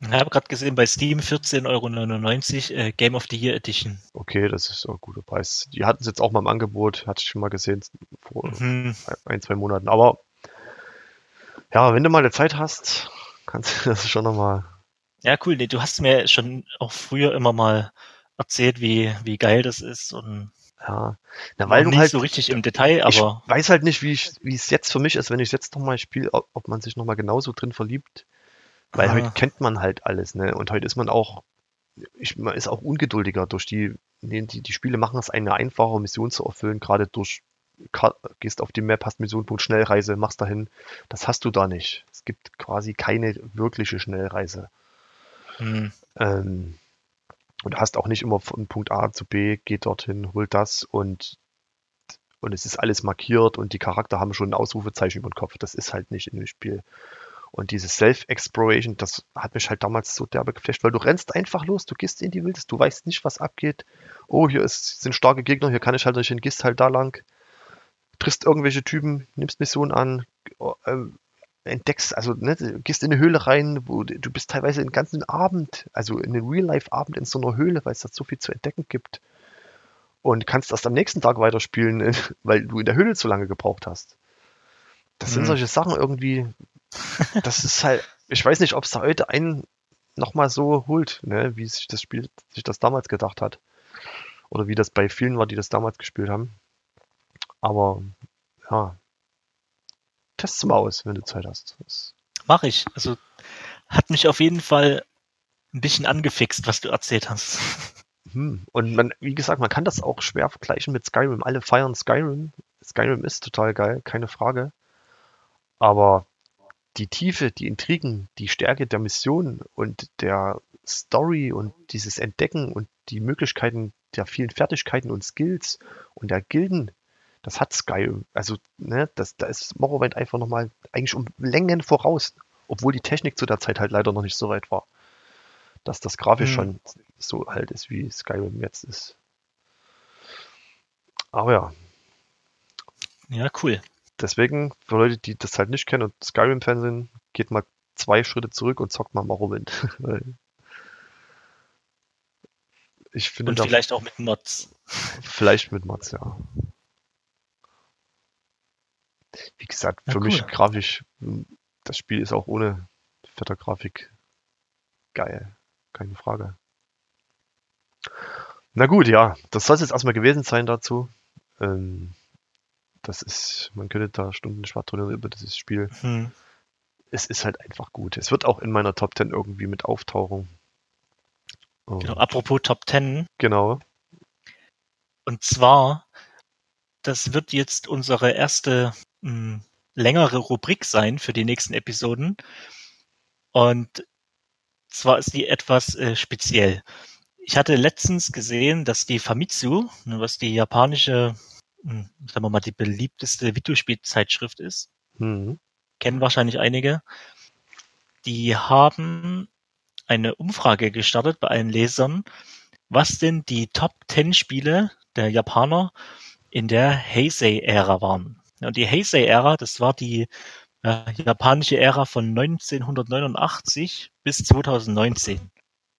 Ich habe gerade gesehen, bei Steam 14,99 Euro äh, Game of the Year Edition. Okay, das ist ein guter Preis. Die hatten es jetzt auch mal im Angebot, hatte ich schon mal gesehen vor Mhm. ein, zwei Monaten. Aber ja, wenn du mal eine Zeit hast, kannst du *laughs* das schon nochmal. Ja, cool. Nee, du hast mir schon auch früher immer mal erzählt, wie, wie geil das ist und Ja, na, weil du nicht halt. so richtig im Detail, aber ich weiß halt nicht, wie ich, wie es jetzt für mich ist, wenn ich es jetzt nochmal spiele, ob, ob man sich nochmal genauso drin verliebt. Weil Ah. heute kennt man halt alles, ne? Und heute ist man auch, ich, man ist auch ungeduldiger durch die, nee, die, die Spiele machen es eine einfache Mission zu erfüllen, gerade durch, gehst auf die Map, hast Missionpunkt Schnellreise, machst dahin. Das hast du da nicht. Es gibt quasi keine wirkliche Schnellreise. hm, Ähm, und du hast auch nicht immer von Punkt A zu B, geht dorthin, holt das und, und es ist alles markiert und die Charakter haben schon ein Ausrufezeichen über den Kopf. Das ist halt nicht in dem Spiel. Und dieses Self-Exploration, das hat mich halt damals so derbe geflasht, weil du rennst einfach los, du gehst in die Wildnis, du weißt nicht, was abgeht. Oh, hier ist, sind starke Gegner, hier kann ich halt nicht hin, gehst halt da lang, triffst irgendwelche Typen, nimmst Missionen an, ähm, entdeckst, also ne, gehst in eine Höhle rein, wo du bist teilweise den ganzen Abend, also in einem Real-Life-Abend in so einer Höhle, weil es da so viel zu entdecken gibt. Und kannst erst am nächsten Tag weiterspielen, äh, *laughs* weil du in der Höhle zu lange gebraucht hast. Das sind Mhm. solche Sachen irgendwie, das ist halt, ich weiß nicht, ob es da heute einen nochmal so holt, ne, wie sich das Spiel sich das damals gedacht hat. Oder wie das bei vielen war, die das damals gespielt haben. Aber ja, test's mal aus, wenn du Zeit hast. Das, mache ich. Also hat mich auf jeden Fall ein bisschen angefixt, was du erzählt hast. hm. Und man, wie gesagt, man kann das auch schwer vergleichen mit Skyrim. Alle feiern Skyrim. Skyrim ist total geil, keine Frage. Aber die Tiefe, die Intrigen, die Stärke der Mission und der Story und dieses Entdecken und die Möglichkeiten der vielen Fertigkeiten und Skills und der Gilden, das hat Skyrim. Also, ne, das, da ist Morrowind einfach nochmal eigentlich um Längen voraus, obwohl die Technik zu der Zeit halt leider noch nicht so weit war. Dass das grafisch Hm. schon so alt ist, wie Skyrim jetzt ist. Aber ja, Ja, cool. Deswegen, für Leute, die das halt nicht kennen und Skyrim-Fan sind, geht mal zwei Schritte zurück und zockt mal Morrowind. *laughs* Ich finde Und vielleicht auch mit Mods. vielleicht mit Mods, ja. Wie gesagt, Ja, für mich cool. grafisch, m, das Spiel ist auch ohne fette Grafik geil. Keine Frage. Na gut, ja, das soll es jetzt erstmal gewesen sein dazu. Ähm, das ist, man könnte da Stunden schwadronieren über dieses Spiel. Hm. es ist halt einfach gut. Es wird auch in meiner Top 10 irgendwie mit auftauchen. Genau, apropos Top 10. genau. Und zwar, das wird jetzt unsere erste mh, längere Rubrik sein für die nächsten Episoden. Und zwar ist die etwas äh, speziell. Ich hatte letztens gesehen, dass die Famitsu, ne, was die japanische, sagen wir mal, die beliebteste Videospielzeitschrift ist, Hm. kennen wahrscheinlich einige, die haben eine Umfrage gestartet bei allen Lesern, was denn die Top 10 Spiele der Japaner in der Heisei-Ära waren. Und die Heisei-Ära, das war die äh, japanische Ära von 1989 bis 2019.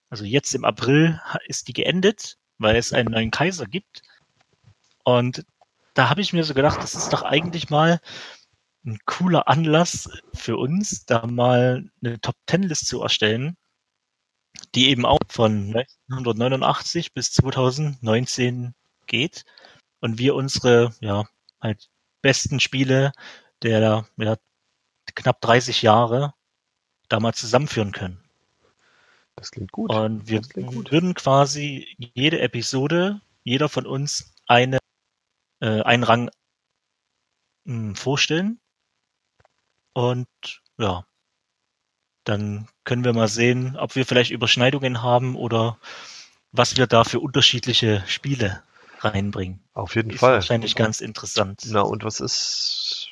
Also jetzt im April ist die geendet, weil es einen neuen Kaiser gibt. Und da habe ich mir so gedacht, das ist doch eigentlich mal ein cooler Anlass für uns, da mal eine Top Ten List zu erstellen, die eben auch von 1989 bis 2019 geht und wir unsere ja halt besten Spiele der ja, knapp 30 Jahre da mal zusammenführen können. Das klingt gut. Und wir klingt gut. würden quasi jede Episode, jeder von uns eine, äh, einen Rang mh, vorstellen. Und ja, dann können wir mal sehen, ob wir vielleicht Überschneidungen haben oder was wir da für unterschiedliche Spiele reinbringen. Auf jeden Ist Fall. wahrscheinlich ganz interessant. Na, und was ist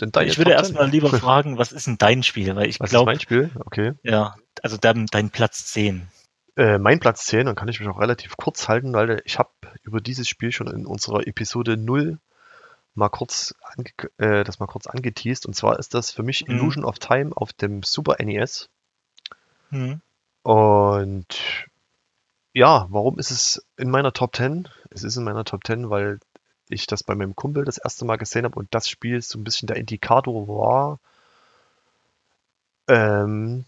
denn dein ich würde erstmal lieber *laughs* fragen, was ist denn dein Spiel? Weil ich glaube, mein Spiel? Okay. ja, also dein, dein Platz 10. Äh, mein Platz 10, dann kann ich mich auch relativ kurz halten, weil ich habe über dieses Spiel schon in unserer Episode 0 mal kurz äh, das mal kurz angeteased. Und zwar ist das für mich Mhm. Illusion of Time auf dem Super NES. Hm. Und ja, warum ist es in meiner Top 10? Es ist in meiner Top 10, weil ich das bei meinem Kumpel das erste Mal gesehen habe und das Spiel so ein bisschen der Indikator war, ähm,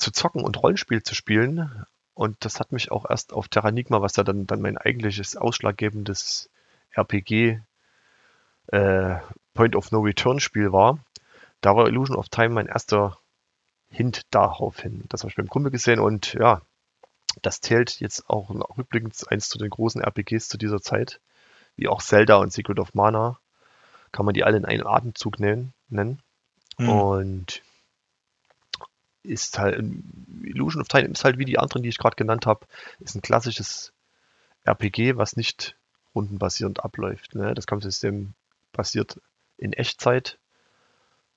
zu zocken und Rollenspiel zu spielen. Und das hat mich auch erst auf Terranigma, was ja dann, dann mein eigentliches ausschlaggebendes RPG äh, Point of No Return Spiel war. Da war Illusion of Time mein erster Hint darauf hin. Das habe ich beim Kumpel gesehen und ja, das zählt jetzt auch rückblickend eins zu den großen RPGs zu dieser Zeit, wie auch Zelda und Secret of Mana. Kann man die alle in einem Atemzug nennen. nennen. Hm. Und ist halt, Illusion of Time ist halt wie die anderen, die ich gerade genannt habe, ist ein klassisches RPG, was nicht rundenbasierend abläuft. Ne? Das Kampfsystem basiert in Echtzeit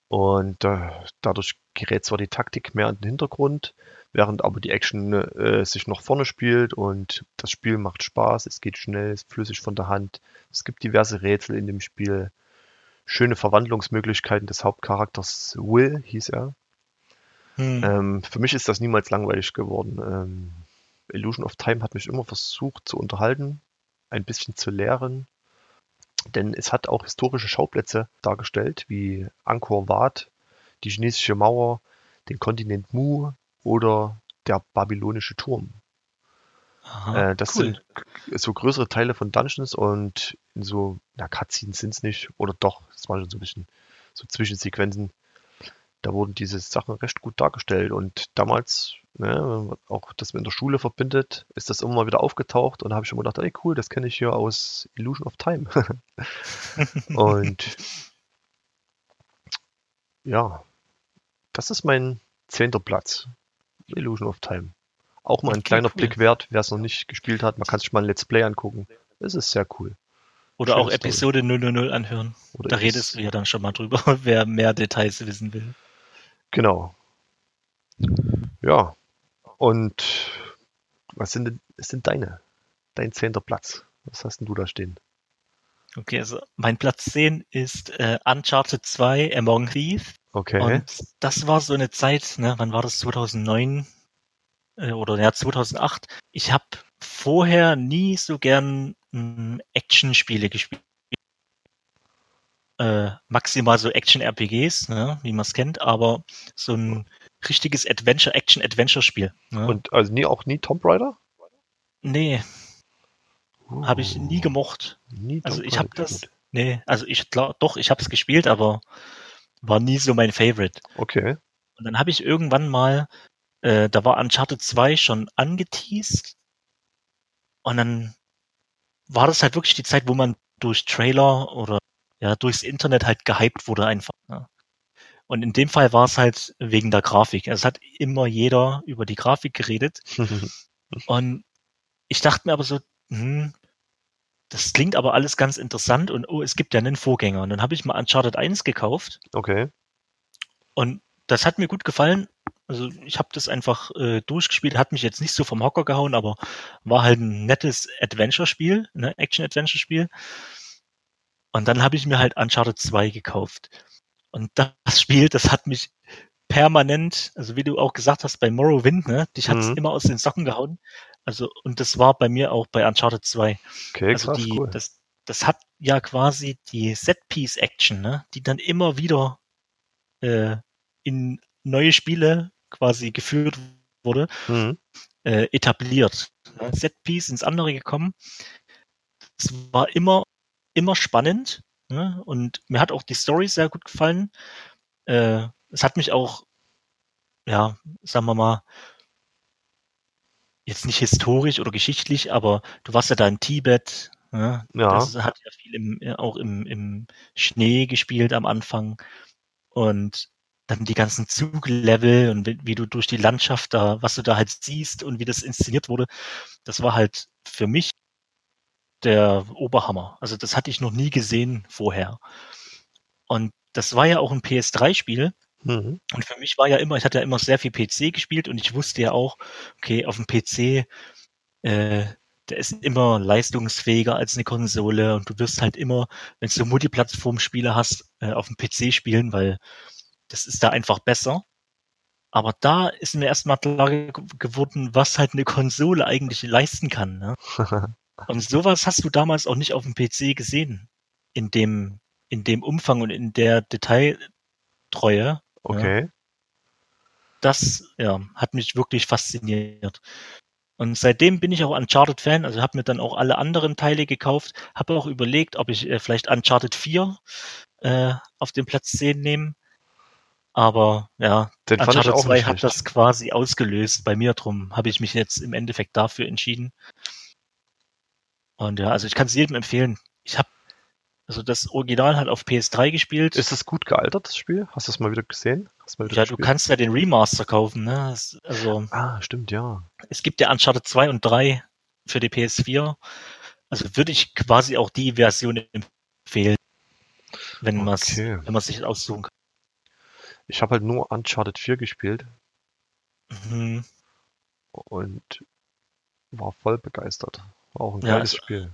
und äh, dadurch gerät zwar die Taktik mehr in den Hintergrund, während aber die Action äh, sich noch vorne spielt und das Spiel macht Spaß, es geht schnell, es ist flüssig von der Hand, es gibt diverse Rätsel in dem Spiel, schöne Verwandlungsmöglichkeiten des Hauptcharakters Will, hieß er. Hm. Ähm, für mich ist das niemals langweilig geworden. Ähm, Illusion of Time hat mich immer versucht zu unterhalten, ein bisschen zu lehren, denn es hat auch historische Schauplätze dargestellt, wie Angkor Wat, die chinesische Mauer, den Kontinent Mu oder der babylonische Turm. Aha, Äh, das cool. sind so größere Teile von Dungeons und in so, na, Cutscenes sind es nicht, oder doch, es waren schon so ein bisschen so Zwischensequenzen. Da wurden diese Sachen recht gut dargestellt und damals, ne, auch das in der Schule verbindet, ist das immer mal wieder aufgetaucht und da habe ich schon gedacht, ey cool, das kenne ich hier aus Illusion of Time. *laughs* und ja, das ist mein zehnter Platz. Illusion of Time. Auch mal ein Okay, kleiner cool. Blick wert, wer es noch nicht gespielt hat. Man kann sich mal ein Let's Play angucken. Es ist sehr cool. Oder Schöne auch Story. Episode 000 anhören. Oder Da redest du ja dann schon mal drüber, *laughs* wer mehr Details wissen will. Genau. Ja. Und was sind denn, was sind deine? Dein zehnter Platz. Was hast denn du da stehen? Okay, also mein Platz 10 ist äh, Uncharted 2 Among Thieves. Okay. Und das war so eine Zeit, ne, wann war das? 2009 äh, oder ja 2008. Ich habe vorher nie so gern mh, Action-Spiele gespielt. Äh, maximal so Action-RPGs, ne, wie man es kennt, aber so ein richtiges Adventure, Action-Adventure-Spiel. Ne? Und also nie auch nie Tomb Raider? nee, habe ich nie Uh, gemocht. nie Also Tomb ich habe das, nee, also ich glaub, doch, ich habe es gespielt, aber war nie so mein Favorite. Okay. Und dann habe ich irgendwann mal äh, da war Uncharted 2 schon angeteased. Und dann war das halt wirklich die Zeit, wo man durch Trailer oder ja, durchs Internet halt gehypt wurde einfach. Ne? Und in dem Fall war es halt wegen der Grafik. Also es hat immer jeder über die Grafik geredet. *laughs* und ich dachte mir aber so, hm, das klingt aber alles ganz interessant und oh, es gibt ja einen Vorgänger. Und dann habe ich mal Uncharted 1 gekauft. Okay. Und das hat mir gut gefallen. Also ich habe das einfach äh, durchgespielt, hat mich jetzt nicht so vom Hocker gehauen, aber war halt ein nettes Adventure-Spiel, ne, Action-Adventure-Spiel. Und dann habe ich mir halt Uncharted 2 gekauft. Und das *laughs* Spiel, das hat mich permanent, also wie du auch gesagt hast, bei Morrowind, ne, dich hat es Mhm. immer aus den Socken gehauen. Also, und das war bei mir auch bei Uncharted 2. Okay, Also krass, die, cool. das, das hat ja quasi die Set-Piece-Action, ne, die dann immer wieder äh, in neue Spiele quasi geführt wurde, Mhm. äh, etabliert. Ja, Set-Piece ins andere gekommen. Es war immer, immer spannend ne? und mir hat auch die Story sehr gut gefallen. Äh, es hat mich auch, ja, sagen wir mal, jetzt nicht historisch oder geschichtlich, aber du warst ja da in Tibet. Ne? Ja. Das hat ja viel im, auch im, im Schnee gespielt am Anfang. Und dann die ganzen Zuglevel und wie, wie du durch die Landschaft da, was du da halt siehst und wie das inszeniert wurde, das war halt für mich der Oberhammer. Also das hatte ich noch nie gesehen vorher. Und das war ja auch ein PS3-Spiel. Mhm. Und für mich war ja immer, ich hatte ja immer sehr viel PC gespielt und ich wusste ja auch, okay, auf dem PC, äh, der ist immer leistungsfähiger als eine Konsole und du wirst halt immer, wenn du Multiplattform-Spiele hast, äh, auf dem PC spielen, weil das ist da einfach besser. Aber da ist mir erstmal klar ge- geworden, was halt eine Konsole eigentlich leisten kann. Ne? *laughs* Und sowas hast du damals auch nicht auf dem PC gesehen. In dem, in dem Umfang und in der Detailtreue. okay. Das ja, hat mich wirklich fasziniert. Und seitdem bin ich auch Uncharted-Fan, also habe mir dann auch alle anderen Teile gekauft, habe auch überlegt, ob ich äh, vielleicht Uncharted 4 äh, auf den Platz 10 nehme. Aber ja, Den Uncharted auch 2 nicht hat das quasi ausgelöst bei mir, drum habe ich mich jetzt im Endeffekt dafür entschieden. Und ja, also ich kann es jedem empfehlen. Ich habe also das Original hat auf PS3 gespielt. Ist es gut gealtert, das Spiel? Hast du es mal wieder gesehen? Du mal wieder ja, du gespielt? kannst ja den Remaster kaufen, ne? Das, also Ah, stimmt, ja. es gibt ja Uncharted 2 und 3 für die PS4. Also würde ich quasi auch die Version empfehlen, wenn man Okay. wenn man sich aussuchen Ich habe halt nur Uncharted 4 gespielt kann. Mhm. und war voll begeistert. War auch ein Ja, geiles es- Spiel.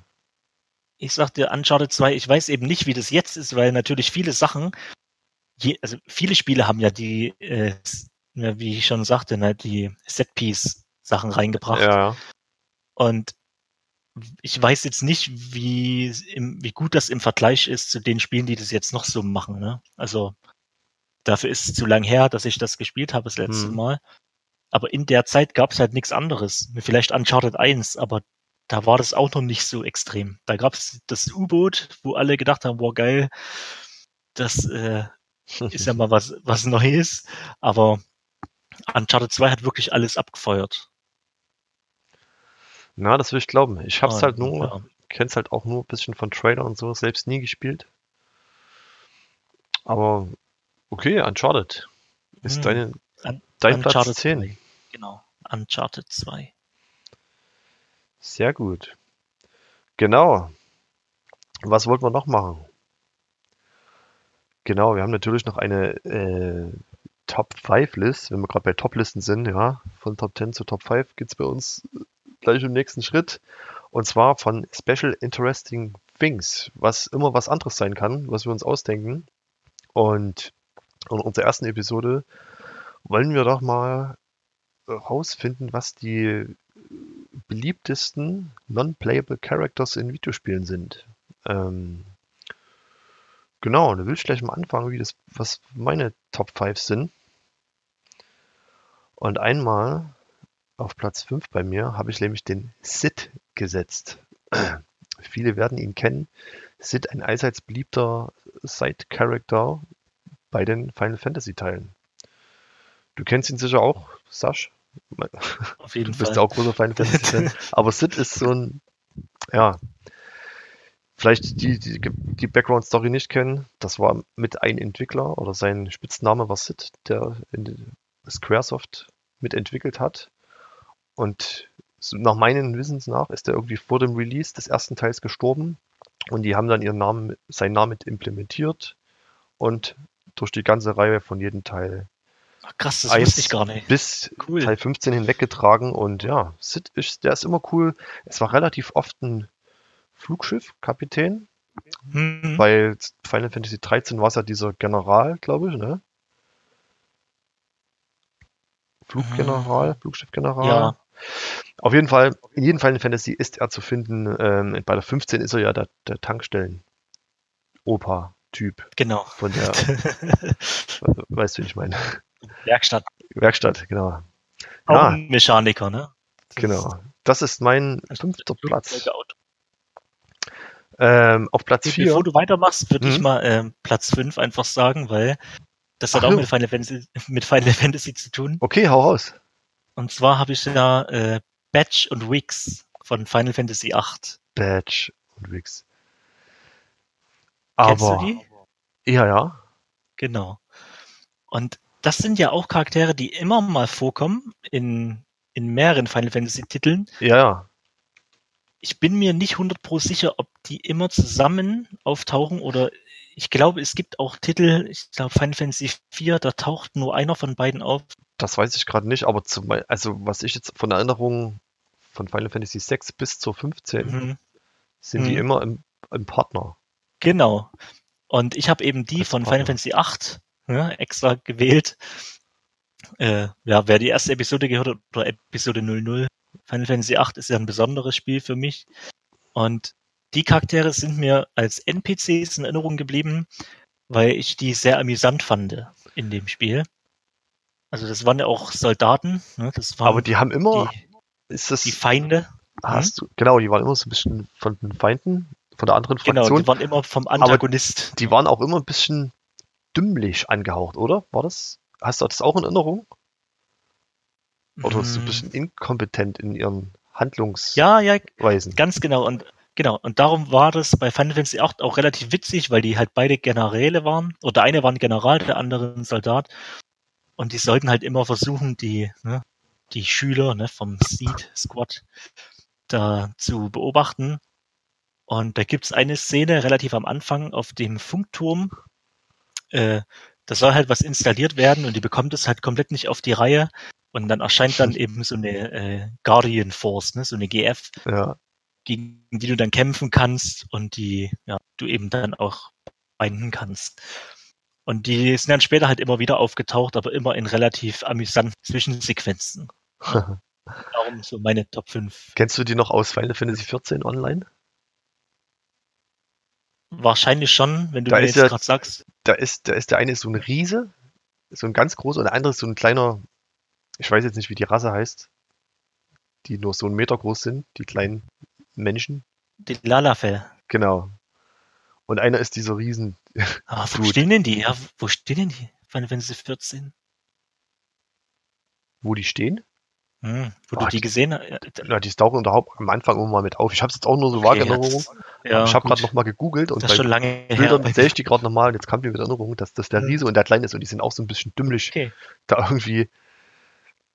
Ich sagte Uncharted 2, ich weiß eben nicht, wie das jetzt ist, weil natürlich viele Sachen, je, also viele Spiele haben ja die, äh, wie ich schon sagte, ne, die Setpiece-Sachen reingebracht. Ja, ja. Und ich weiß jetzt nicht, wie, wie gut das im Vergleich ist zu den Spielen, die das jetzt noch so machen. Ne? Also dafür ist es zu lang her, dass ich das gespielt habe das letzte Hm. Mal. Aber in der Zeit gab es halt nichts anderes. Vielleicht Uncharted 1, aber da war das auch noch nicht so extrem. Da gab es das U-Boot, wo alle gedacht haben, boah geil, das äh, *laughs* ist ja mal was, was Neues. Aber Uncharted 2 hat wirklich alles abgefeuert. Na, das will ich glauben. Ich hab's Und, halt nur, ja. kenn's halt auch nur ein bisschen von Trailer und so, selbst nie gespielt. Aber okay, Uncharted ist Hm. deine, dein Platz Uncharted 10. 2. Genau. Uncharted 2. Sehr gut. Genau. Was wollten wir noch machen? Genau, wir haben natürlich noch eine äh, Top 5 List. Wenn wir gerade bei Top-Listen sind, ja, von Top 10 zu Top 5 geht es bei uns gleich im nächsten Schritt. Und zwar von Special Interesting Things, was immer was anderes sein kann, was wir uns ausdenken. Und in unserer ersten Episode wollen wir doch mal rausfinden, was die beliebtesten non-playable Characters in Videospielen sind. Ähm, genau, da will ich gleich mal anfangen, wie das, was meine Top 5 sind. Und einmal auf Platz 5 bei mir habe ich nämlich den Sid gesetzt. *clears throat* Viele werden ihn kennen. Sid, ein allseits beliebter Side-Character bei den Final Fantasy Teilen. Du kennst ihn sicher auch, Sasch? Auf jeden Du bist Fall. ja auch großer Final Fantasy-Fan. *laughs* Aber Sid ist so ein, ja, vielleicht die, die die Background-Story nicht kennen. Das war mit ein Entwickler oder sein Spitzname war Sid, der in Squaresoft mitentwickelt hat. Und nach meinen Wissens nach ist er irgendwie vor dem Release des ersten Teils gestorben. Und die haben dann ihren Namen, seinen Namen mit implementiert und durch die ganze Reihe von jedem Teil Ach, krass, das wusste ich gar nicht. bis Cool. Teil 15 hinweggetragen und ja, Sid ist, der ist immer cool. Es war relativ oft ein Flugschiff, Kapitän, Mhm. weil Final Fantasy 13 war es ja dieser General, glaube ich, ne? Fluggeneral, Flugschiffgeneral. Ja. Auf jeden Fall, in jedem Final Fantasy ist er zu finden. Ähm, bei der 15 ist er ja der, der Tankstellen-Opa-Typ Genau. von der, *laughs* weißt du, wie ich meine, Werkstatt. Werkstatt, genau. Auch Ja, Mechaniker, ne? Das genau. Das ist mein fünfter Platz. Ähm, auf Platz 4. Bevor du weitermachst, würde ich Mhm. mal ähm, Platz 5 einfach sagen, weil das hat Ach auch jo. mit Final, Fantasy, mit Final Fantasy zu tun. Okay, hau raus. Und zwar habe ich ja äh, Batch und Wix von Final Fantasy 8. Badge und Wix. Kennst Aber, du die? ja, ja. Genau. Und das sind ja auch Charaktere, die immer mal vorkommen in, in mehreren Final Fantasy Titeln. Ja, ja. Ich bin mir nicht 100% sicher, ob die immer zusammen auftauchen oder ich glaube, es gibt auch Titel, ich glaube Final Fantasy 4, da taucht nur einer von beiden auf. Das weiß ich gerade nicht, aber zum, also was ich jetzt von Erinnerung von Final Fantasy 6 bis zur 15 Mhm. sind die Mhm. immer im, im Partner. Genau. Und ich habe eben die Als von Partner. Final Fantasy 8 ja, extra gewählt. Äh, ja, wer die erste Episode gehört hat, oder Episode 00, Final Fantasy 8 ist ja ein besonderes Spiel für mich. Und die Charaktere sind mir als NPCs in Erinnerung geblieben, weil ich die sehr amüsant fand in dem Spiel. Also das waren ja auch Soldaten, ne? das waren Aber die haben immer, die, ist das, die Feinde. hast du, genau, die waren immer so ein bisschen von den Feinden, von der anderen Genau, Fraktion. die waren immer vom Antagonist. die waren auch immer ein bisschen dümmlich angehaucht, oder? War das? Hast du das auch in Erinnerung? Oder so ein Mm. bisschen inkompetent in ihren Handlungsweisen? Ja, ja, Ganz genau. Und genau. Und darum war das bei Final Fantasy 8 auch relativ witzig, weil die halt beide Generäle waren. Oder der eine war ein General, der andere ein Soldat. Und die sollten halt immer versuchen, die, ne, die Schüler ne, vom Seed Squad da zu beobachten. Und da gibt's eine Szene relativ am Anfang auf dem Funkturm. Äh, da soll halt was installiert werden und die bekommt es halt komplett nicht auf die Reihe. Und dann erscheint dann *laughs* eben so eine äh, Guardian Force, ne, so eine GF, Ja, gegen die du dann kämpfen kannst und die ja, du eben dann auch binden kannst. Und die sind dann später halt immer wieder aufgetaucht, aber immer in relativ amüsanten Zwischensequenzen. *laughs* Darum so meine Top 5. Kennst du die noch aus Final Fantasy 14 online? Wahrscheinlich schon, wenn du Da mir jetzt ja- gerade sagst. Da ist, da ist der eine so ein Riese, so ein ganz großer, und der andere ist so ein kleiner, ich weiß jetzt nicht, wie die Rasse heißt, die nur so einen Meter groß sind, die kleinen Menschen. Die Lalafell. Genau. Und einer ist dieser Riesen. *laughs* Ah, wo stehen denn die? Ja, wo stehen denn die? Final Fantasy 14? Wo die stehen? Hm, wo Ah, du die gesehen hast? Ja, die tauchen überhaupt am Anfang immer mal mit auf. Ich habe es jetzt auch nur so Okay, vage in ja, Erinnerung. das- Ja, ich habe gerade nochmal gegoogelt und Das bei schon lange her. Bildern *laughs* sehe ich die gerade nochmal und jetzt kam mir mit Erinnerung, dass das der. Riese und der Kleine ist und die sind auch so ein bisschen dümmlich. Okay. Da irgendwie,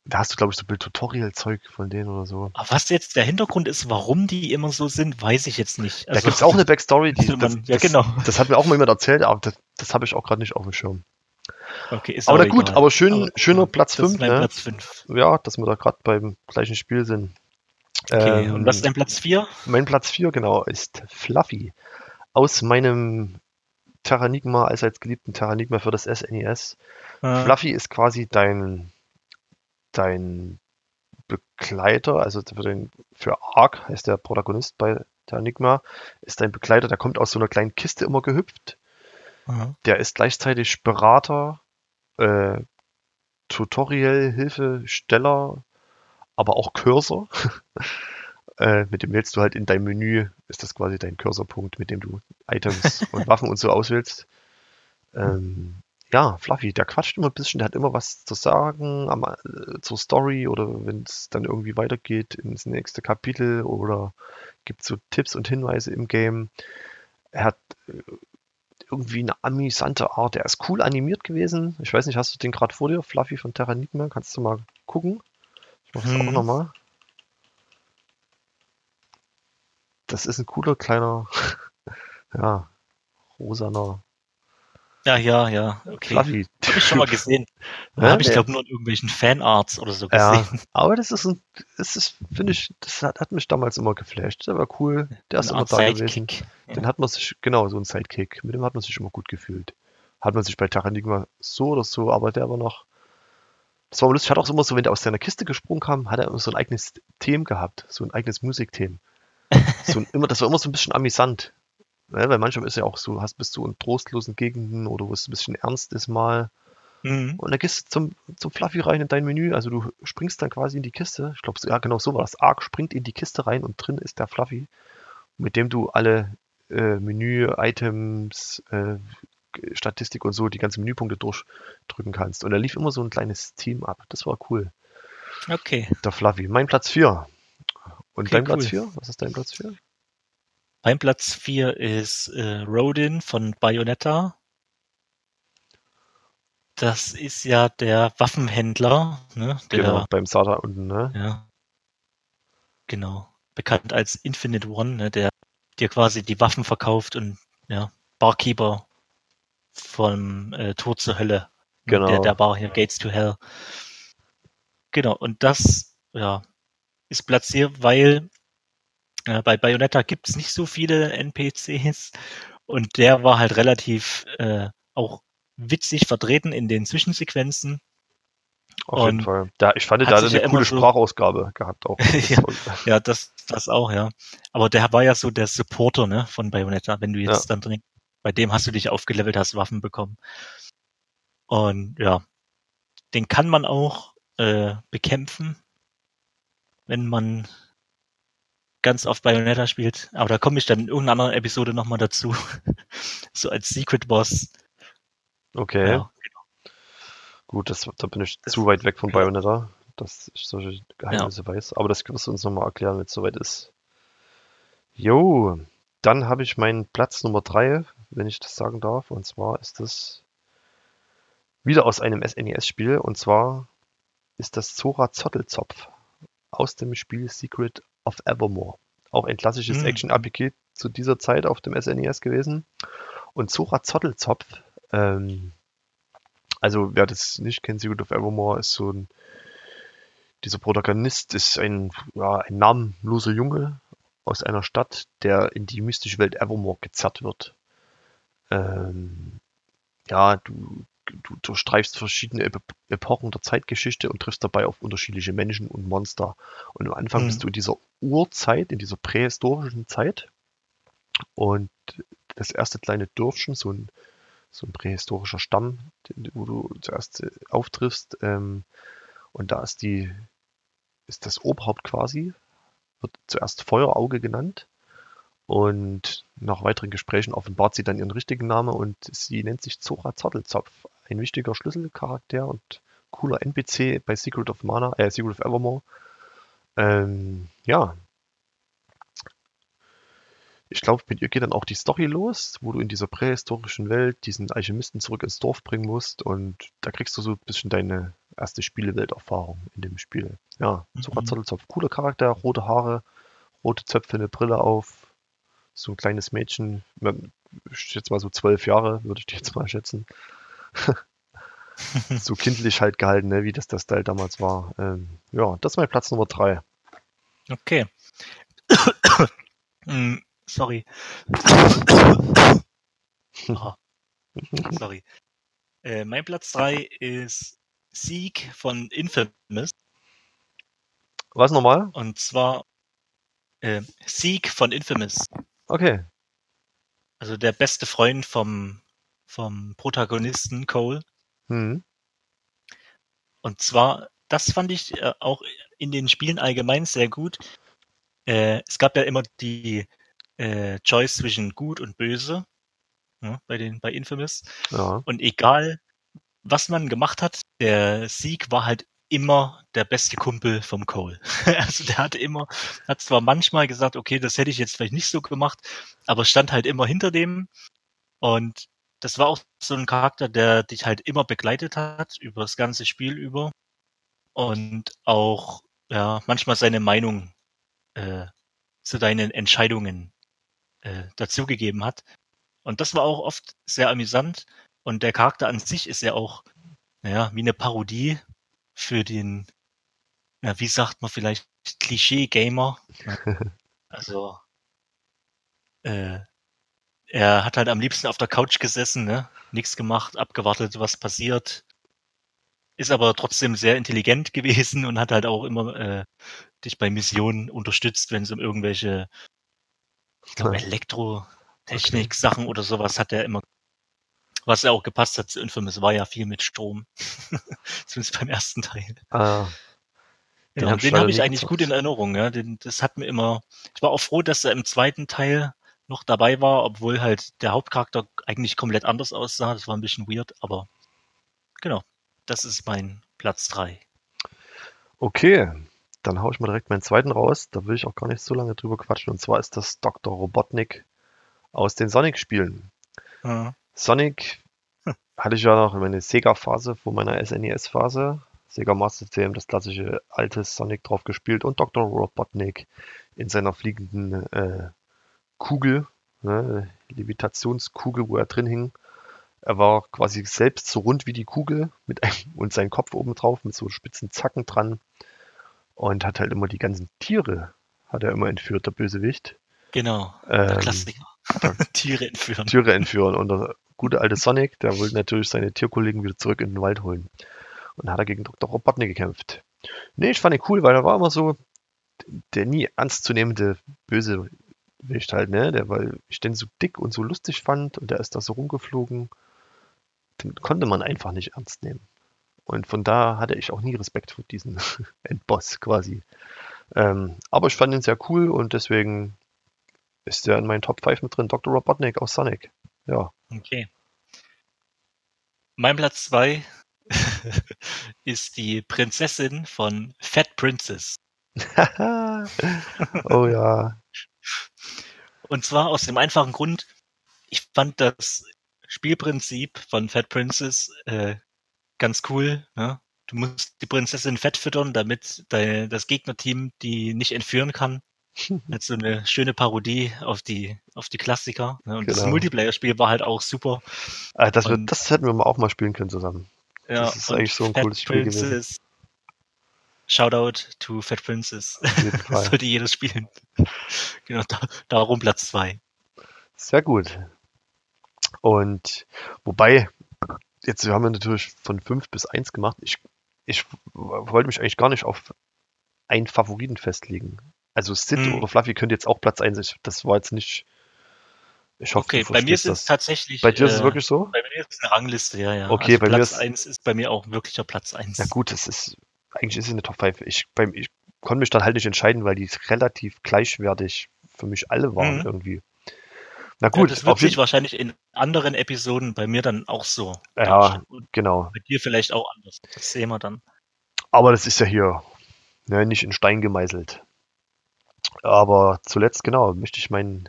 da hast du glaube ich so Bild-Tutorial-Zeug von denen oder so. Aber was jetzt der Hintergrund ist, warum die immer so sind, weiß ich jetzt nicht. da gibt es auch eine *laughs* Backstory, die, Also das, man- ja, das, genau. das hat mir auch mal jemand erzählt, aber das, das habe ich auch gerade nicht auf dem Schirm. Okay, ist Aber gut, egal. aber schön, Aber, schöner Platz das ist 5, mein ne? Platz 5. Ja, dass wir da gerade beim gleichen Spiel sind. Okay, Ähm, und was ist dein Platz 4? Mein Platz 4, genau, ist Fluffy. Aus meinem Terranigma, allseits geliebten Terranigma für das SNES. Äh, Fluffy ist quasi dein, dein Begleiter, also für, den, für Ark heißt der Protagonist bei Terranigma, ist dein Begleiter, der kommt aus so einer kleinen Kiste immer gehüpft. Aha. Der ist gleichzeitig Berater, äh, Tutorial, Hilfesteller, aber auch Cursor. *laughs* äh, mit dem wählst du halt in deinem Menü, ist das quasi dein Cursorpunkt, mit dem du Items *laughs* und Waffen und so auswählst. Ähm, ja, Fluffy, der quatscht immer ein bisschen, der hat immer was zu sagen am, äh, zur Story oder wenn es dann irgendwie weitergeht ins nächste Kapitel oder gibt so Tipps und Hinweise im Game. Er hat äh, irgendwie eine amüsante Art. Er ist cool animiert gewesen. Ich weiß nicht, hast du den gerade vor dir? Fluffy von Terranigma? Kannst du mal gucken? Ich mache es Hm. auch nochmal. Das ist ein cooler kleiner, *laughs* ja, rosaner Ja, ja, ja, okay. Fluffy. Habe ich schon mal *laughs* gesehen. Ja, Habe ich, glaube nur in irgendwelchen Fanarts oder so Ja, gesehen. aber das ist ein, das ist, finde ich, das hat, hat mich damals immer geflasht. Der war cool, der ist immer da gewesen. Ja. Den hat man sich, genau, so ein Sidekick, mit dem hat man sich immer gut gefühlt. Hat man sich bei Terranigma so oder so, aber der war noch, das war lustig, hat auch immer so, wenn der aus seiner Kiste gesprungen kam, hat er immer so ein eigenes Thema gehabt, so ein eigenes Musikthema. *laughs* So ein, immer, das war immer so ein bisschen amüsant. Ne, weil manchmal ist ja auch so, hast bist du in trostlosen Gegenden oder wo es ein bisschen ernst ist mal. Mhm. Und dann gehst du zum, zum Fluffy rein in dein Menü. Also du springst dann quasi in die Kiste. Ich glaube, ja genau so war das. Arc springt in die Kiste rein und drin ist der Fluffy, mit dem du alle äh, Menü, Items, äh, Statistik und so, die ganzen Menüpunkte durchdrücken kannst. Und da lief immer so ein kleines Team ab. Das war cool. Okay. Der Fluffy. Mein Platz 4. Und Okay, dein Platz cool. 4? Was ist dein Platz 4? Mein Platz 4 ist äh, Rodin von Bayonetta. Das ist ja der Waffenhändler, ne? Der, Genau, beim Sada unten, ne? Ja. Genau. Bekannt als Infinite One, ne? der dir quasi die Waffen verkauft und ja, Barkeeper vom äh, Tor zur Hölle. ne, Genau. Der, der Bar hier, Gates to Hell. Genau, und das, ja, ist platziert, weil äh, bei Bayonetta gibt es nicht so viele NPCs und der war halt relativ äh, auch witzig vertreten in den Zwischensequenzen. Auf jeden Und Fall. Da, ich fand, da hat eine ja coole so- Sprachausgabe gehabt auch. *laughs* Ja. Ja, das, das auch, ja. Aber der war ja so der Supporter, ne, von Bayonetta, wenn du jetzt dann drin, bei dem hast du dich aufgelevelt, hast Waffen bekommen. Und ja, den kann man auch äh, bekämpfen, wenn man ganz auf Bayonetta spielt. Aber da komme ich dann in irgendeiner anderen Episode nochmal dazu. *laughs* so als Secret Boss. Okay. Ja, Gut, das, da bin ich Das- zu weit weg von ja. Bayonetta, dass ich solche Geheimnisse weiß. Aber das wirst du uns nochmal erklären, wenn es soweit ist. Jo, dann habe ich meinen Platz Nummer 3, wenn ich das sagen darf. Und zwar ist das wieder aus einem SNES-Spiel. Und zwar ist das Zora Zottelzopf aus dem Spiel Secret of Evermore. Auch ein klassisches Hm. Action-RPG zu dieser Zeit auf dem SNES gewesen. Und Zora Zottelzopf, ähm, also wer das nicht kennt, Secret of Evermore ist so ein, dieser Protagonist ist ein, ja, ein namenloser Junge aus einer Stadt, der in die mystische Welt Evermore gezerrt wird. Ähm, ja, du, du durchstreifst verschiedene Ep Epochen der Zeitgeschichte und triffst dabei auf unterschiedliche Menschen und Monster. Und am Anfang Mhm. bist du in dieser Urzeit, in dieser prähistorischen Zeit. Und das erste kleine Dörfchen, so ein, so ein prähistorischer Stamm, den- wo du zuerst äh, auftriffst. Ähm, und da ist die, ist das Oberhaupt quasi, wird zuerst Feuerauge genannt. Und nach weiteren Gesprächen offenbart sie dann ihren richtigen Namen und sie nennt sich Zora Zottelzopf. Ein wichtiger Schlüsselcharakter und cooler NPC bei Secret of Mana, äh, Secret of Evermore. Ähm, ja. Ich glaube, mit ihr geht dann auch die Story los, wo du in dieser prähistorischen Welt diesen Alchemisten zurück ins Dorf bringen musst und da kriegst du so ein bisschen deine erste Spielewelterfahrung in dem Spiel. Ja, Zora Mhm. Zottelzopf, cooler Charakter, rote Haare, rote Zöpfe, eine Brille auf, so ein kleines Mädchen, ich schätze mal so zwölf Jahre, würde ich jetzt mal schätzen. *laughs* so kindlich halt gehalten, ne, wie das der Style damals war. Ähm, ja, das ist mein Platz Nummer drei. Okay. *coughs* Hm, Sorry. Ah, sorry. Äh, mein Platz 3 ist Sieg von Infamous. Was nochmal? Und zwar äh, Sieg von Infamous. Okay. Also der beste Freund vom, vom Protagonisten Cole. Hm. Und zwar, das fand ich äh, auch in den Spielen allgemein sehr gut. Äh, es gab ja immer die äh, Choice zwischen gut und böse ja, bei den bei Infamous. Ja. Und egal was man gemacht hat, der Sieg war halt immer der beste Kumpel vom Cole. *laughs* also der hatte immer, hat zwar manchmal gesagt, okay, das hätte ich jetzt vielleicht nicht so gemacht, aber stand halt immer hinter dem. Und das war auch so ein Charakter, der dich halt immer begleitet hat über das ganze Spiel über und auch ja manchmal seine Meinung äh, zu deinen Entscheidungen äh, dazugegeben hat. Und das war auch oft sehr amüsant. Und der Charakter an sich ist ja auch, naja, wie eine Parodie für den, ja, wie sagt man vielleicht, Klischee-Gamer. *laughs* Also, äh, er hat halt am liebsten auf der Couch gesessen, ne? Nichts gemacht, abgewartet, was passiert. Ist aber trotzdem sehr intelligent *laughs* gewesen und hat halt auch immer äh, dich bei Missionen unterstützt, wenn es um irgendwelche, ich glaube, Elektrotechnik-Sachen oder sowas hat er immer was ja auch gepasst hat zu Infamous, war ja viel mit Strom. *laughs* Zumindest beim ersten Teil. Ah, Ja, hab und den habe ich eigentlich gut in Erinnerung. Ja. Den, das hat mir immer. Ich war auch froh, dass er im zweiten Teil noch dabei war, obwohl halt der Hauptcharakter eigentlich komplett anders aussah. Das war ein bisschen weird, aber genau. Das ist mein Platz drei. Okay, dann hau ich mal direkt meinen zweiten raus. Da will ich auch gar nicht so lange drüber quatschen. Und zwar ist das Dr. Robotnik aus den Sonic-Spielen. Ja. Sonic hatte ich ja noch meine Sega-Phase vor meiner SNES-Phase. Sega Master System, das klassische alte Sonic drauf gespielt und Dr. Robotnik in seiner fliegenden äh, Kugel, ne, Levitationskugel, wo er drin hing. Er war quasi selbst so rund wie die Kugel mit einem, und sein Kopf oben drauf mit so spitzen Zacken dran und hat halt immer die ganzen Tiere, hat er immer entführt, der Bösewicht. Genau. Der Ähm, Klassiker. *laughs* Tiere entführen. Tiere entführen. Und der gute alte Sonic, der wollte natürlich seine Tierkollegen wieder zurück in den Wald holen. Und hat er gegen Dr. Robotnik gekämpft. Nee, ich fand ihn cool, weil er war immer so der nie ernstzunehmende Bösewicht halt, ne? Der, weil ich den so dick und so lustig fand und der ist da so rumgeflogen. Den konnte man einfach nicht ernst nehmen. Und von da hatte ich auch nie Respekt vor diesem *laughs* Endboss quasi. Ähm, aber ich fand ihn sehr cool und deswegen ist der in meinen Top 5 mit drin. Dr. Robotnik aus Sonic. Ja. Okay. Mein Platz zwei *laughs* ist die Prinzessin von Fat Princess. *laughs* oh ja. Und zwar aus dem einfachen Grund, ich fand das Spielprinzip von Fat Princess äh, ganz cool. Ne? Du musst die Prinzessin fett füttern, damit dein, das Gegnerteam die nicht entführen kann. *laughs* Als so eine schöne Parodie auf die, auf die Klassiker. Ne? Und das Genau. Multiplayer-Spiel war halt auch super. Äh, das, wird, Und- das hätten wir mal auch mal spielen können zusammen. Ja, Das ist eigentlich so ein Fat cooles Spiel gewesen. Princess. Shoutout to Fat Princess. *laughs* Fall. Sollte jeder spielen. *laughs* genau, da, darum Platz zwei. Sehr gut. Und wobei, jetzt haben wir natürlich von 5 bis 1 gemacht. Ich, ich wollte mich eigentlich gar nicht auf einen Favoriten festlegen. Also Sid Hm. oder Fluffy könnte jetzt auch Platz 1. Ich, das war jetzt nicht. Ich hoffe, Okay, bei mir ist es das. tatsächlich. Bei dir ist es äh, wirklich so? Bei mir ist es eine Rangliste, ja, ja. Okay, also bei mir Platz ist- 1 ist bei mir auch wirklich der Platz 1. Ja gut, das ist eigentlich ist es eine Top 5. Ich, beim, ich konnte mich dann halt nicht entscheiden, weil die relativ gleichwertig für mich alle waren Mhm. irgendwie. Na Gut, ja, das wird sich wahrscheinlich in anderen Episoden bei mir dann auch so. Ja, genau. bei dir vielleicht auch anders. Das sehen wir dann. Aber das ist ja hier ne, nicht in Stein gemeißelt. Aber zuletzt, genau, möchte ich meinen,